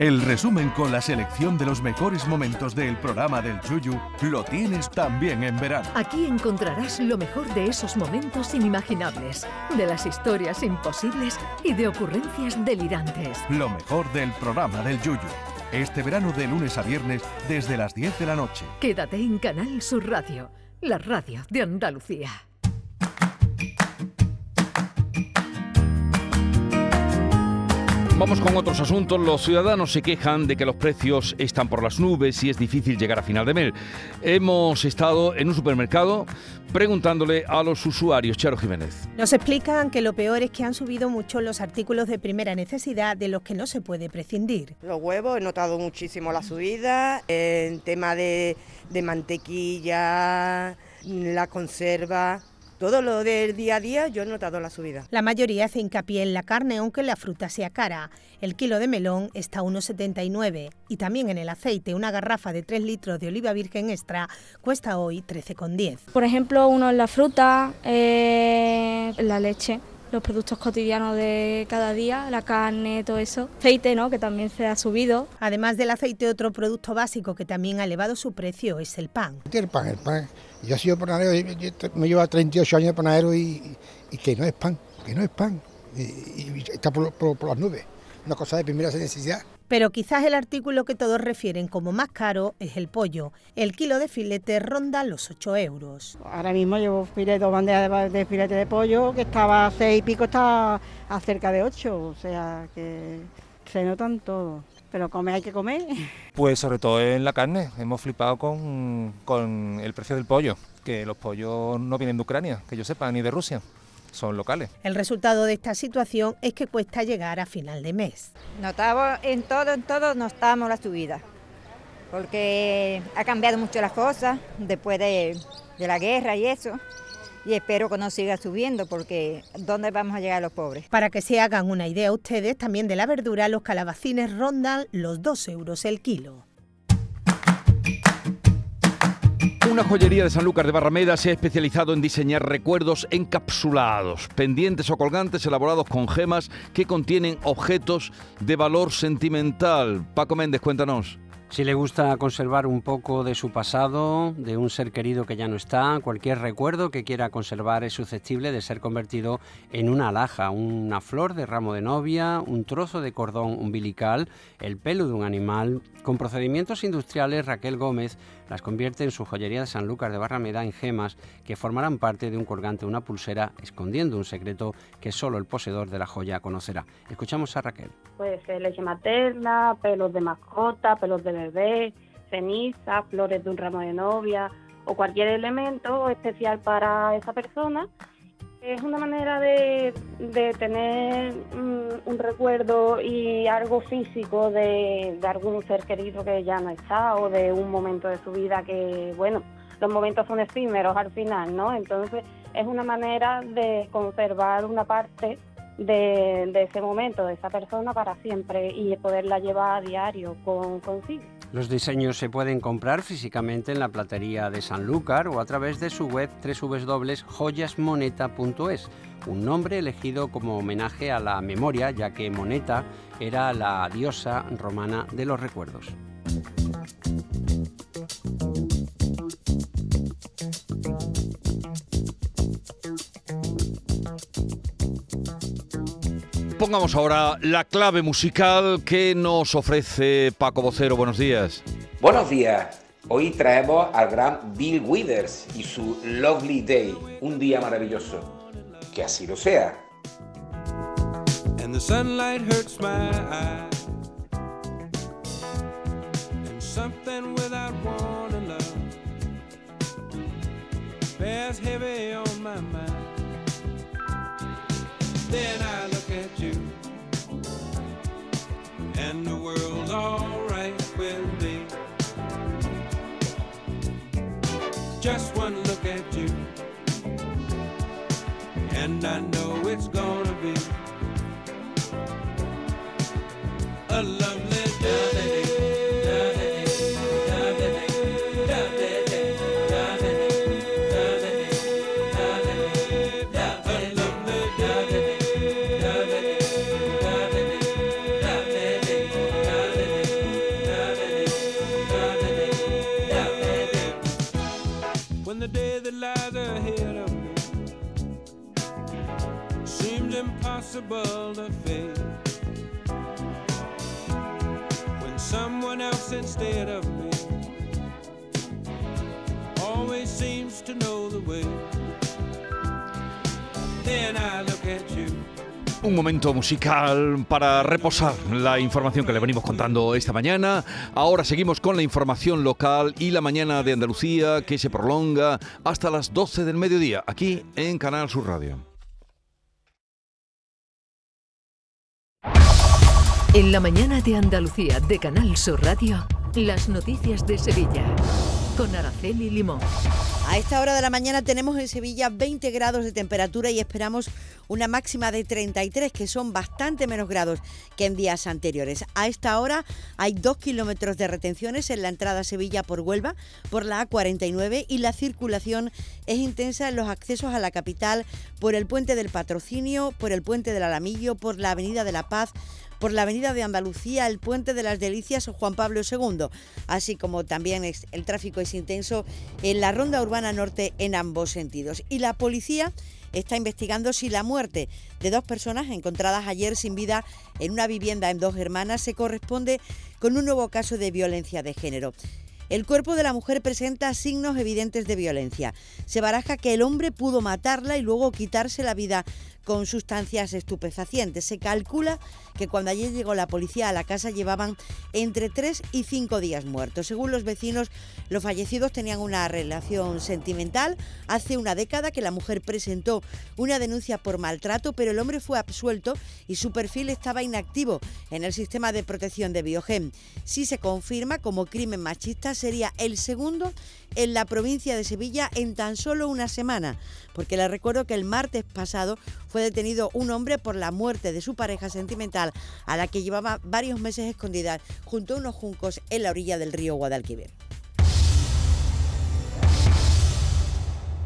El resumen con la selección de los mejores momentos del programa del Yuyu lo tienes también en verano. Aquí encontrarás lo mejor de esos momentos inimaginables, de las historias imposibles y de ocurrencias delirantes. Lo mejor del programa del Yuyu. Este verano de lunes a viernes desde las 10 de la noche. Quédate en Canal Sur Radio, la radio de Andalucía. Vamos con otros asuntos. Los ciudadanos se quejan de que los precios están por las nubes y es difícil llegar a final de mes. Hemos estado en un supermercado preguntándole a los usuarios. Charo Jiménez. Nos explican que lo peor es que han subido mucho los artículos de primera necesidad de los que no se puede prescindir. Los huevos, he notado muchísimo la subida. En tema de, de mantequilla, la conserva, todo lo del día a día yo he notado la subida. La mayoría hace hincapié en la carne, aunque la fruta sea cara. El kilo de melón está a 1,79 y también en el aceite una garrafa de 3 litros de oliva virgen extra cuesta hoy 13,10. Por ejemplo, uno en la fruta, eh, la leche los productos cotidianos de cada día, la carne, todo eso. Aceite, ¿no? Que también se ha subido. Además del aceite, otro producto básico que también ha elevado su precio es el pan. El pan, el pan. Yo he sido panadero, me llevo 38 años de panadero y, y, que no es pan, que no es pan. Y, está por, por las nubes. Una cosa de primera necesidad. Pero quizás el artículo que todos refieren como más caro es el pollo. El kilo de filete ronda los 8 euros. Ahora mismo llevo filete, dos bandejas de filete de pollo que estaba a 6 y pico, está a cerca de 8. O sea que se notan todo. Pero comer hay que comer. Pues sobre todo en la carne. Hemos flipado con, con el precio del pollo. Que los pollos no vienen de Ucrania, que yo sepa, ni de Rusia son locales. El resultado de esta situación es que cuesta llegar a final de mes. Notamos en todo, en todo notamos la subida, porque ha cambiado mucho las cosas después de, de la guerra y eso y espero que no siga subiendo porque ¿dónde vamos a llegar los pobres? Para que se hagan una idea ustedes, también de la verdura, los calabacines rondan los 2 euros el kilo. Una joyería de Sanlúcar de Barrameda se ha especializado en diseñar recuerdos encapsulados, pendientes o colgantes elaborados con gemas que contienen objetos de valor sentimental. Paco Méndez, cuéntanos. Si le gusta conservar un poco de su pasado, de un ser querido que ya no está, cualquier recuerdo que quiera conservar es susceptible de ser convertido en una alhaja, una flor de ramo de novia, un trozo de cordón umbilical, el pelo de un animal. Con procedimientos industriales, Raquel Gómez las convierte en su joyería de Sanlúcar de Barrameda en gemas que formarán parte de un colgante, una pulsera, escondiendo un secreto que solo el poseedor de la joya conocerá. Escuchamos a Raquel. Puede ser leche materna, pelos de mascota, pelos de bebé, ceniza, flores de un ramo de novia o cualquier elemento especial para esa persona es una manera de, tener mm, un recuerdo y algo físico de, de, algún ser querido que ya no está o de un momento de su vida que, bueno, los momentos son efímeros al final, ¿no? Entonces es una manera de conservar una parte de, de ese momento, de esa persona para siempre y poderla llevar a diario con, consigo. Los diseños se pueden comprar físicamente en la platería de Sanlúcar o a través de su web www.joyasmoneta.es, un nombre elegido como homenaje a la memoria, ya que Moneta era la diosa romana de los recuerdos. Pongamos ahora la clave musical que nos ofrece Paco Vocero. Buenos días. Buenos días. Hoy traemos al gran Bill Withers y su Lovely Day, un día maravilloso. Que así lo sea. And the sunlight hurts my eyes. And something without warning love bears heavy on my mind. Then I and the world's alright with me. Just one look at you, and I know to know the way. Then I look at you, Un momento musical para reposar la información que le venimos contando esta mañana. Ahora seguimos con la información local y la mañana de Andalucía que se prolonga hasta las 12 del mediodía aquí en Canal Sur Radio. En la mañana de Andalucía de Canal Sur Radio, las noticias de Sevilla con Araceli Limón. A esta hora de la mañana tenemos en Sevilla 20 grados de temperatura y esperamos una máxima de 33, que son bastante menos grados que en días anteriores. A esta hora hay dos kilómetros de retenciones en la entrada a Sevilla por Huelva, por la A49 y la circulación es intensa en los accesos a la capital por el puente del Patrocinio, por el puente del Alamillo, por la Avenida de la Paz por la Avenida de Andalucía, el Puente de las Delicias o Juan Pablo II, así como también el tráfico es intenso en la Ronda Urbana Norte en ambos sentidos. Y la policía está investigando si la muerte de dos personas encontradas ayer sin vida en una vivienda en Dos Hermanas se corresponde con un nuevo caso de violencia de género. El cuerpo de la mujer presenta signos evidentes de violencia. Se baraja que el hombre pudo matarla y luego quitarse la vida con sustancias estupefacientes. Se calcula que cuando ayer llegó la policía a la casa llevaban entre 3 y 5 días muertos. Según los vecinos, los fallecidos tenían una relación sentimental. Hace una década que la mujer presentó una denuncia por maltrato, pero el hombre fue absuelto y su perfil estaba inactivo en el sistema de protección de Biogen. Si se confirma como crimen machista, sería el segundo en la provincia de Sevilla en tan solo una semana, porque le recuerdo que el martes pasado fue detenido un hombre por la muerte de su pareja sentimental a la que llevaba varios meses escondida junto a unos juncos en la orilla del río Guadalquivir.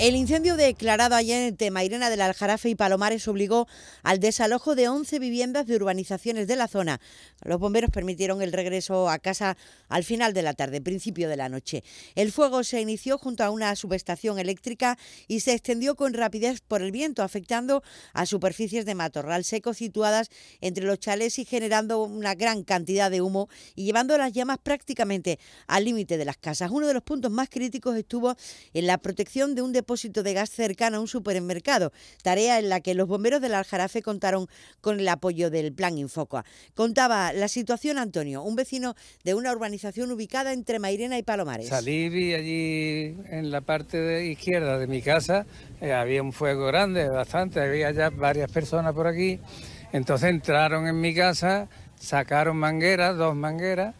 El incendio declarado ayer en Temairena del Aljarafe y Palomares obligó al desalojo de 11 viviendas de urbanizaciones de la zona. Los bomberos permitieron el regreso a casa al final de la tarde, principio de la noche. El fuego se inició junto a una subestación eléctrica y se extendió con rapidez por el viento, afectando a superficies de matorral seco situadas entre los chalés y generando una gran cantidad de humo y llevando las llamas prácticamente al límite de las casas. Uno de los puntos más críticos estuvo en la protección de un depósito de gas cercano a un supermercado, tarea en la que los bomberos del Aljarafe contaron con el apoyo del Plan Infoca. Contaba la situación Antonio, un vecino de una urbanización ubicada entre Mairena y Palomares. Salí vi allí en la parte de izquierda de mi casa, eh, había un fuego grande, bastante, había ya varias personas por aquí. Entonces entraron en mi casa, sacaron mangueras, dos mangueras,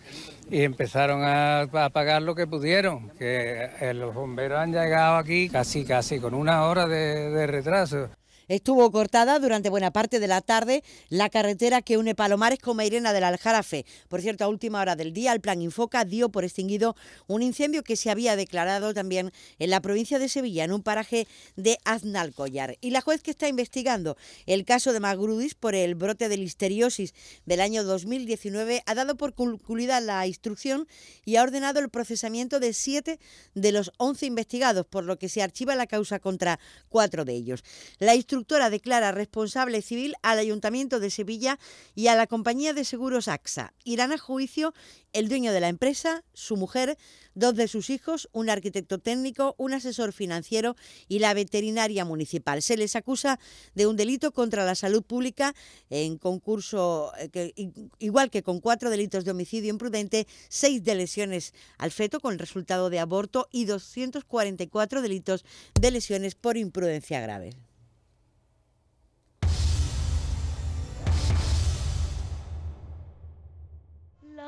y empezaron a, apagar lo que pudieron, que eh, los bomberos han llegado aquí casi casi con una hora de retraso. Estuvo cortada durante buena parte de la tarde la carretera que une Palomares con Mairena del Aljarafe. Por cierto, a última hora del día, el Plan Infoca dio por extinguido un incendio que se había declarado también en la provincia de Sevilla, en un paraje de Aznalcollar. Y la juez que está investigando el caso de Magrudis por el brote de listeriosis del año 2019 ha dado por concluida la instrucción y ha ordenado el procesamiento de siete de los once investigados, por lo que se archiva la causa contra cuatro de ellos. La constructora declara responsable civil al Ayuntamiento de Sevilla y a la compañía de seguros AXA. Irán a juicio el dueño de la empresa, su mujer, dos de sus hijos, un arquitecto técnico, un asesor financiero y la veterinaria municipal. Se les acusa de un delito contra la salud pública en concurso, eh, igual que con cuatro delitos de homicidio imprudente, seis de lesiones al feto con resultado de aborto y 244 delitos de lesiones por imprudencia grave.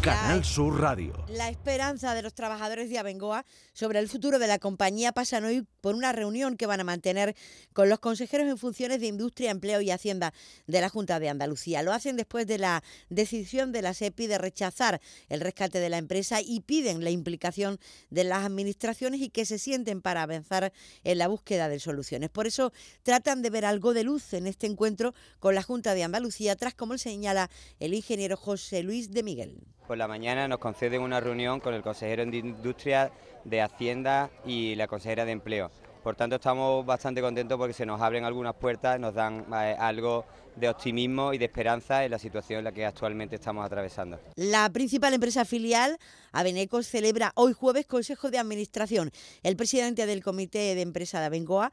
Canal Sur Radio. La esperanza de los trabajadores de Abengoa sobre el futuro de la compañía pasan hoy por una reunión que van a mantener con los consejeros en funciones de Industria, Empleo y Hacienda de la Junta de Andalucía. Lo hacen después de la decisión de la SEPI de rechazar el rescate de la empresa y piden la implicación de las administraciones y que se sienten para avanzar en la búsqueda de soluciones. Por eso tratan de ver algo de luz en este encuentro con la Junta de Andalucía, tras como señala el ingeniero José Luis de Miguel. Por la mañana nos conceden una reunión con el consejero de Industria, de Hacienda y la consejera de Empleo. Por tanto, estamos bastante contentos porque se nos abren algunas puertas, nos dan eh, algo de optimismo y de esperanza en la situación en la que actualmente estamos atravesando. La principal empresa filial, Abenecos, celebra hoy jueves Consejo de Administración. El presidente del Comité de Empresa de Abengoa,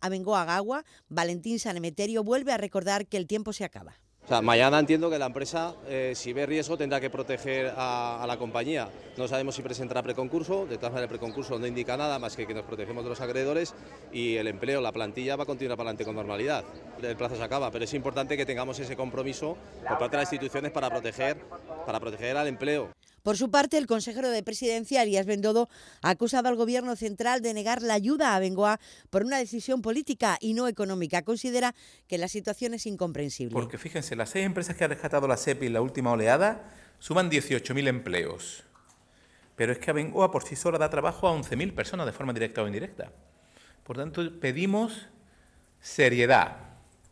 Abengoa Gagua, Valentín Sanemeterio, vuelve a recordar que el tiempo se acaba. Mañana entiendo que la empresa, eh, si ve riesgo, tendrá que proteger a, la compañía. No sabemos si presentará preconcurso, de todas maneras el preconcurso no indica nada más que que nos protegemos de los acreedores y el empleo, la plantilla va a continuar para adelante con normalidad. El plazo se acaba, pero es importante que tengamos ese compromiso por parte de las instituciones para proteger, para proteger al empleo. Por su parte, el consejero de Presidencia, Arias Bendodo, ha acusado al Gobierno central de negar la ayuda a Bengoa por una decisión política y no económica. Considera que la situación es incomprensible. Porque fíjense, las seis empresas que ha rescatado la SEPI en la última oleada suman 18.000 empleos. Pero es que Bengoa por sí sola da trabajo a 11.000 personas de forma directa o indirecta. Por tanto, pedimos seriedad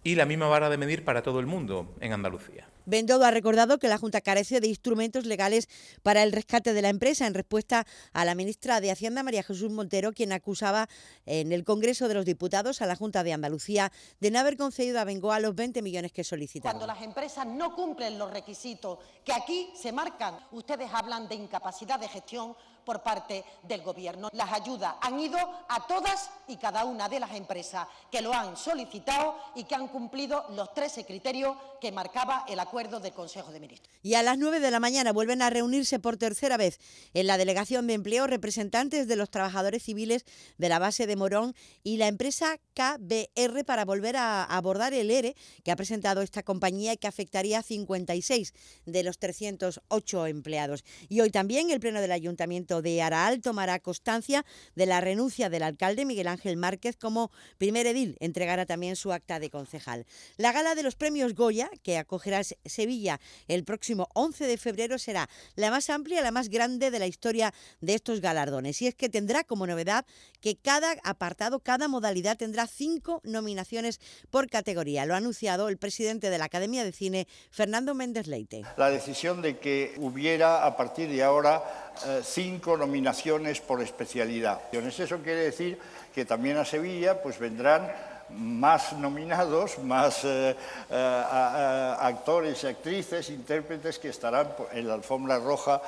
y la misma vara de medir para todo el mundo en Andalucía. Bendodo ha recordado que la Junta carece de instrumentos legales para el rescate de la empresa en respuesta a la ministra de Hacienda, María Jesús Montero, quien acusaba en el Congreso de los Diputados a la Junta de Andalucía de no haber concedido a Bengoa los 20 millones que solicitaron. Cuando las empresas no cumplen los requisitos que aquí se marcan, ustedes hablan de incapacidad de gestión por parte del Gobierno. Las ayudas han ido a todas y cada una de las empresas que lo han solicitado y que han cumplido los 13 criterios que marcaba el acuerdo del Consejo de Ministros. Y a las 9 de la mañana vuelven a reunirse por tercera vez en la Delegación de Empleo representantes de los trabajadores civiles de la base de Morón y la empresa KBR para volver a abordar el ERE que ha presentado esta compañía y que afectaría a 56 de los 308 empleados. Y hoy también el Pleno del Ayuntamiento de Araal tomará constancia de la renuncia del alcalde Miguel Ángel Márquez como primer edil. Entregará también su acta de concejal. La gala de los premios Goya, que acogerá Sevilla el próximo 11 de febrero, será la más amplia, la más grande de la historia de estos galardones. Y es que tendrá como novedad que cada apartado, cada modalidad tendrá cinco nominaciones por categoría. Lo ha anunciado el presidente de la Academia de Cine, Fernando Méndez Leite. La decisión de que hubiera a partir de ahora eh, cinco nominaciones por especialidad. Eso quiere decir que también a Sevilla pues vendrán más nominados, más eh, eh, actores y actrices, intérpretes que estarán en la alfombra roja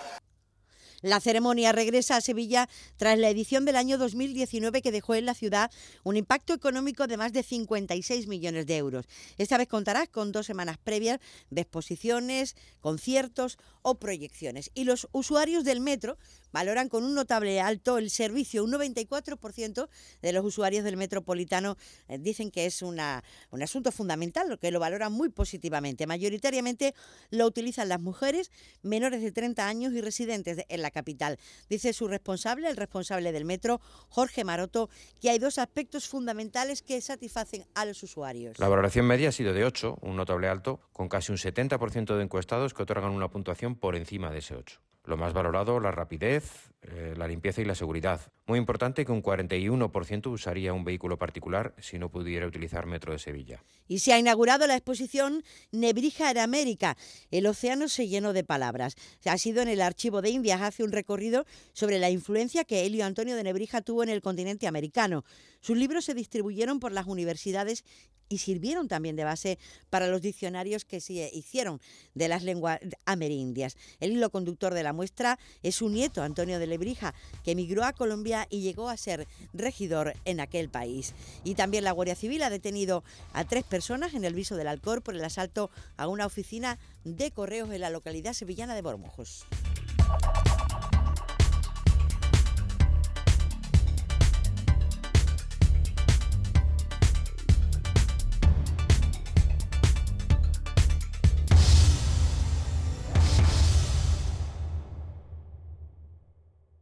la ceremonia regresa a Sevilla tras la edición del año 2019 que dejó en la ciudad un impacto económico de más de 56 millones de euros. Esta vez contará con dos semanas previas de exposiciones, conciertos o proyecciones. Y los usuarios del metro valoran con un notable alto el servicio. Un 94% de los usuarios del metropolitano eh, dicen que es una, un asunto fundamental, lo que lo valoran muy positivamente. Mayoritariamente lo utilizan las mujeres menores de 30 años y residentes en la capital. Dice su responsable, el responsable del metro, Jorge Maroto, que hay dos aspectos fundamentales que satisfacen a los usuarios. La valoración media ha sido de 8, un notable alto, con casi un 70% de encuestados que otorgan una puntuación por encima de ese 8. Lo más valorado, la rapidez, eh, la limpieza y la seguridad. Muy importante que un 41% usaría un vehículo particular si no pudiera utilizar Metro de Sevilla. Y se ha inaugurado la exposición Nebrija en América. El océano se llenó de palabras. Ha sido en el Archivo de Indias, hace un recorrido sobre la influencia que Helio Antonio de Nebrija tuvo en el continente americano. Sus libros se distribuyeron por las universidades y sirvieron también de base para los diccionarios que se hicieron de las lenguas amerindias. El hilo conductor de la muestra es su nieto, Antonio de Lebrija, que emigró a Colombia y llegó a ser regidor en aquel país. Y también la Guardia Civil ha detenido a tres personas en el viso del Alcor por el asalto a una oficina de correos en la localidad sevillana de Bormujos.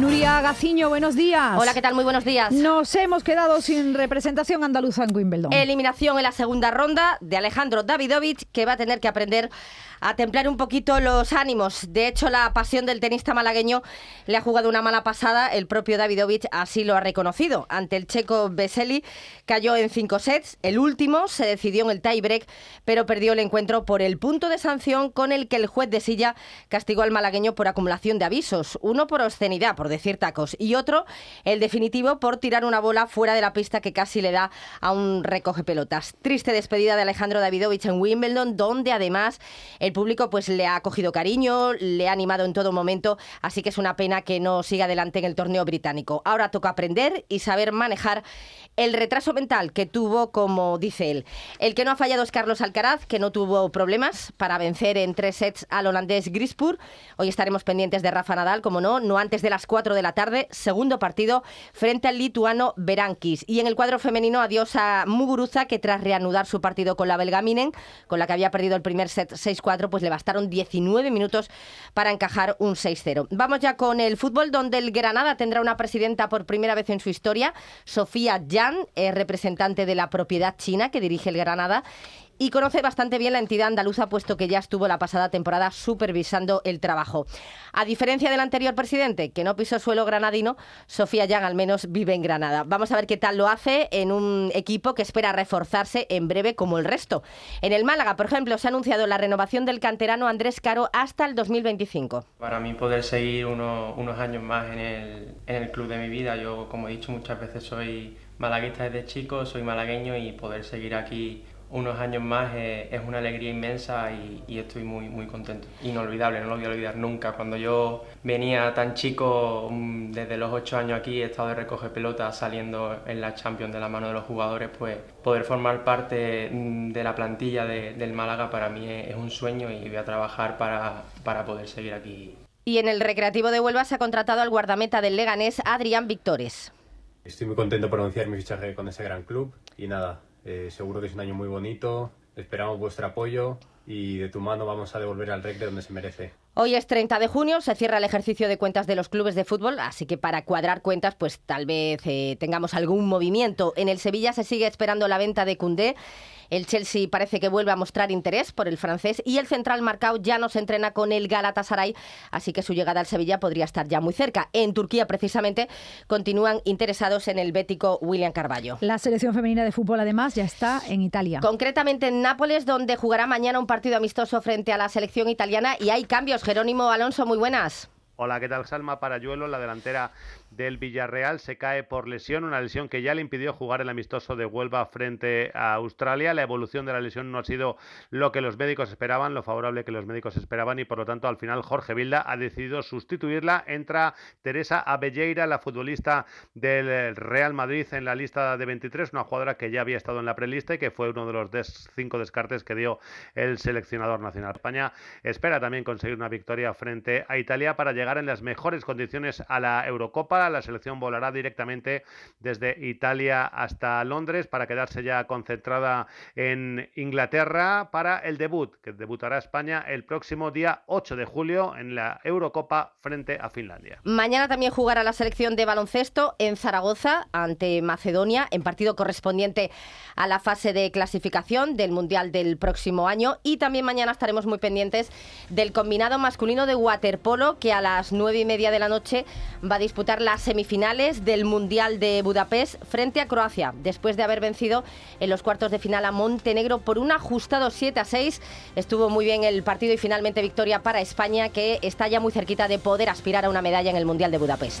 Nuria Gaciño, buenos días. Hola, ¿qué tal? Muy buenos días. Nos hemos quedado sin representación andaluza en Wimbledon. Eliminación en la segunda ronda de Alejandro Davidovich, que va a tener que aprender a templar un poquito los ánimos. De hecho, la pasión del tenista malagueño le ha jugado una mala pasada. El propio Davidovich así lo ha reconocido. Ante el checo Veseli cayó en cinco sets. El último se decidió en el tiebreak, pero perdió el encuentro por el punto de sanción con el que el juez de silla castigó al malagueño por acumulación de avisos. Uno por obscenidad, por decir tacos, y otro, el definitivo, por tirar una bola fuera de la pista que casi le da a un recoge pelotas. Triste despedida de Alejandro Davidovich en Wimbledon, donde además el público pues le ha cogido cariño, le ha animado en todo momento, así que es una pena que no siga adelante en el torneo británico. Ahora toca aprender y saber manejar el retraso mental que tuvo, como dice él. El que no ha fallado es Carlos Alcaraz, que no tuvo problemas para vencer en tres sets al holandés Grispur. Hoy estaremos pendientes de Rafa Nadal, como no, no antes de las 4 de la tarde, segundo partido frente al lituano Berankis. Y en el cuadro femenino, adiós a Muguruza, que tras reanudar su partido con la belga Minen, con la que había perdido el primer set 6-4, pues le bastaron 19 minutos para encajar un 6-0. Vamos ya con el fútbol, donde el Granada tendrá una presidenta por primera vez en su historia. Sofía Yan, es representante de la propiedad china que dirige el Granada y conoce bastante bien la entidad andaluza, puesto que ya estuvo la pasada temporada supervisando el trabajo. A diferencia del anterior presidente, que no pisó suelo granadino, Sofía Yang al menos vive en Granada. Vamos a ver qué tal lo hace en un equipo que espera reforzarse en breve como el resto. En el Málaga, por ejemplo, se ha anunciado la renovación del canterano Andrés Caro hasta el 2025. Para mí poder seguir unos años más en el, en el club de mi vida, yo como he dicho muchas veces soy malaguista desde chico, soy malagueño y poder seguir aquí unos años más eh, es una alegría inmensa y, estoy muy, muy contento. Inolvidable, no lo voy a olvidar nunca. Cuando yo venía tan chico, mm, desde los ocho años aquí, he estado de recoger pelotas saliendo en la Champions de la mano de los jugadores, pues poder formar parte mm, de la plantilla del Málaga para mí es, un sueño y voy a trabajar para, para poder seguir aquí. Y en el Recreativo de Huelva se ha contratado al guardameta del Leganés, Adrián Victores. Estoy muy contento por anunciar mi fichaje con ese gran club y nada, eh, seguro que es un año muy bonito, esperamos vuestro apoyo y de tu mano vamos a devolver al REC de donde se merece. Hoy es 30 de junio, se cierra el ejercicio de cuentas de los clubes de fútbol, así que para cuadrar cuentas, pues tal vez eh, tengamos algún movimiento. En el Sevilla se sigue esperando la venta de Cundé. El Chelsea parece que vuelve a mostrar interés por el francés y el central Marcao ya no se entrena con el Galatasaray, así que su llegada al Sevilla podría estar ya muy cerca. En Turquía, precisamente, continúan interesados en el bético William Carballo. La selección femenina de fútbol, además, ya está en Italia. Concretamente en Nápoles, donde jugará mañana un partido amistoso frente a la selección italiana y hay cambios. Jerónimo Alonso, muy buenas. Hola, ¿qué tal Salma Parayuelo, la delantera del Villarreal se cae por lesión, una lesión que ya le impidió jugar el amistoso de Huelva frente a Australia. La evolución de la lesión no ha sido lo que los médicos esperaban, lo favorable que los médicos esperaban y por lo tanto al final Jorge Vilda ha decidido sustituirla. Entra Teresa Abelleira, la futbolista del Real Madrid en la lista de 23, una jugadora que ya había estado en la prelista y que fue uno de los cinco descartes que dio el seleccionador nacional. España espera también conseguir una victoria frente a Italia para llegar en las mejores condiciones a la Eurocopa la selección volará directamente desde Italia hasta Londres para quedarse ya concentrada en Inglaterra para el debut, que debutará España el próximo día 8 de julio en la Eurocopa frente a Finlandia. Mañana también jugará la selección de baloncesto en Zaragoza ante Macedonia en partido correspondiente a la fase de clasificación del Mundial del próximo año y también mañana estaremos muy pendientes del combinado masculino de waterpolo que a las las nueve y media de la noche va a disputar las semifinales del Mundial de Budapest frente a Croacia, después de haber vencido en los cuartos de final a Montenegro por un ajustado 7 a 6. Estuvo muy bien el partido y finalmente victoria para España, que está ya muy cerquita de poder aspirar a una medalla en el Mundial de Budapest.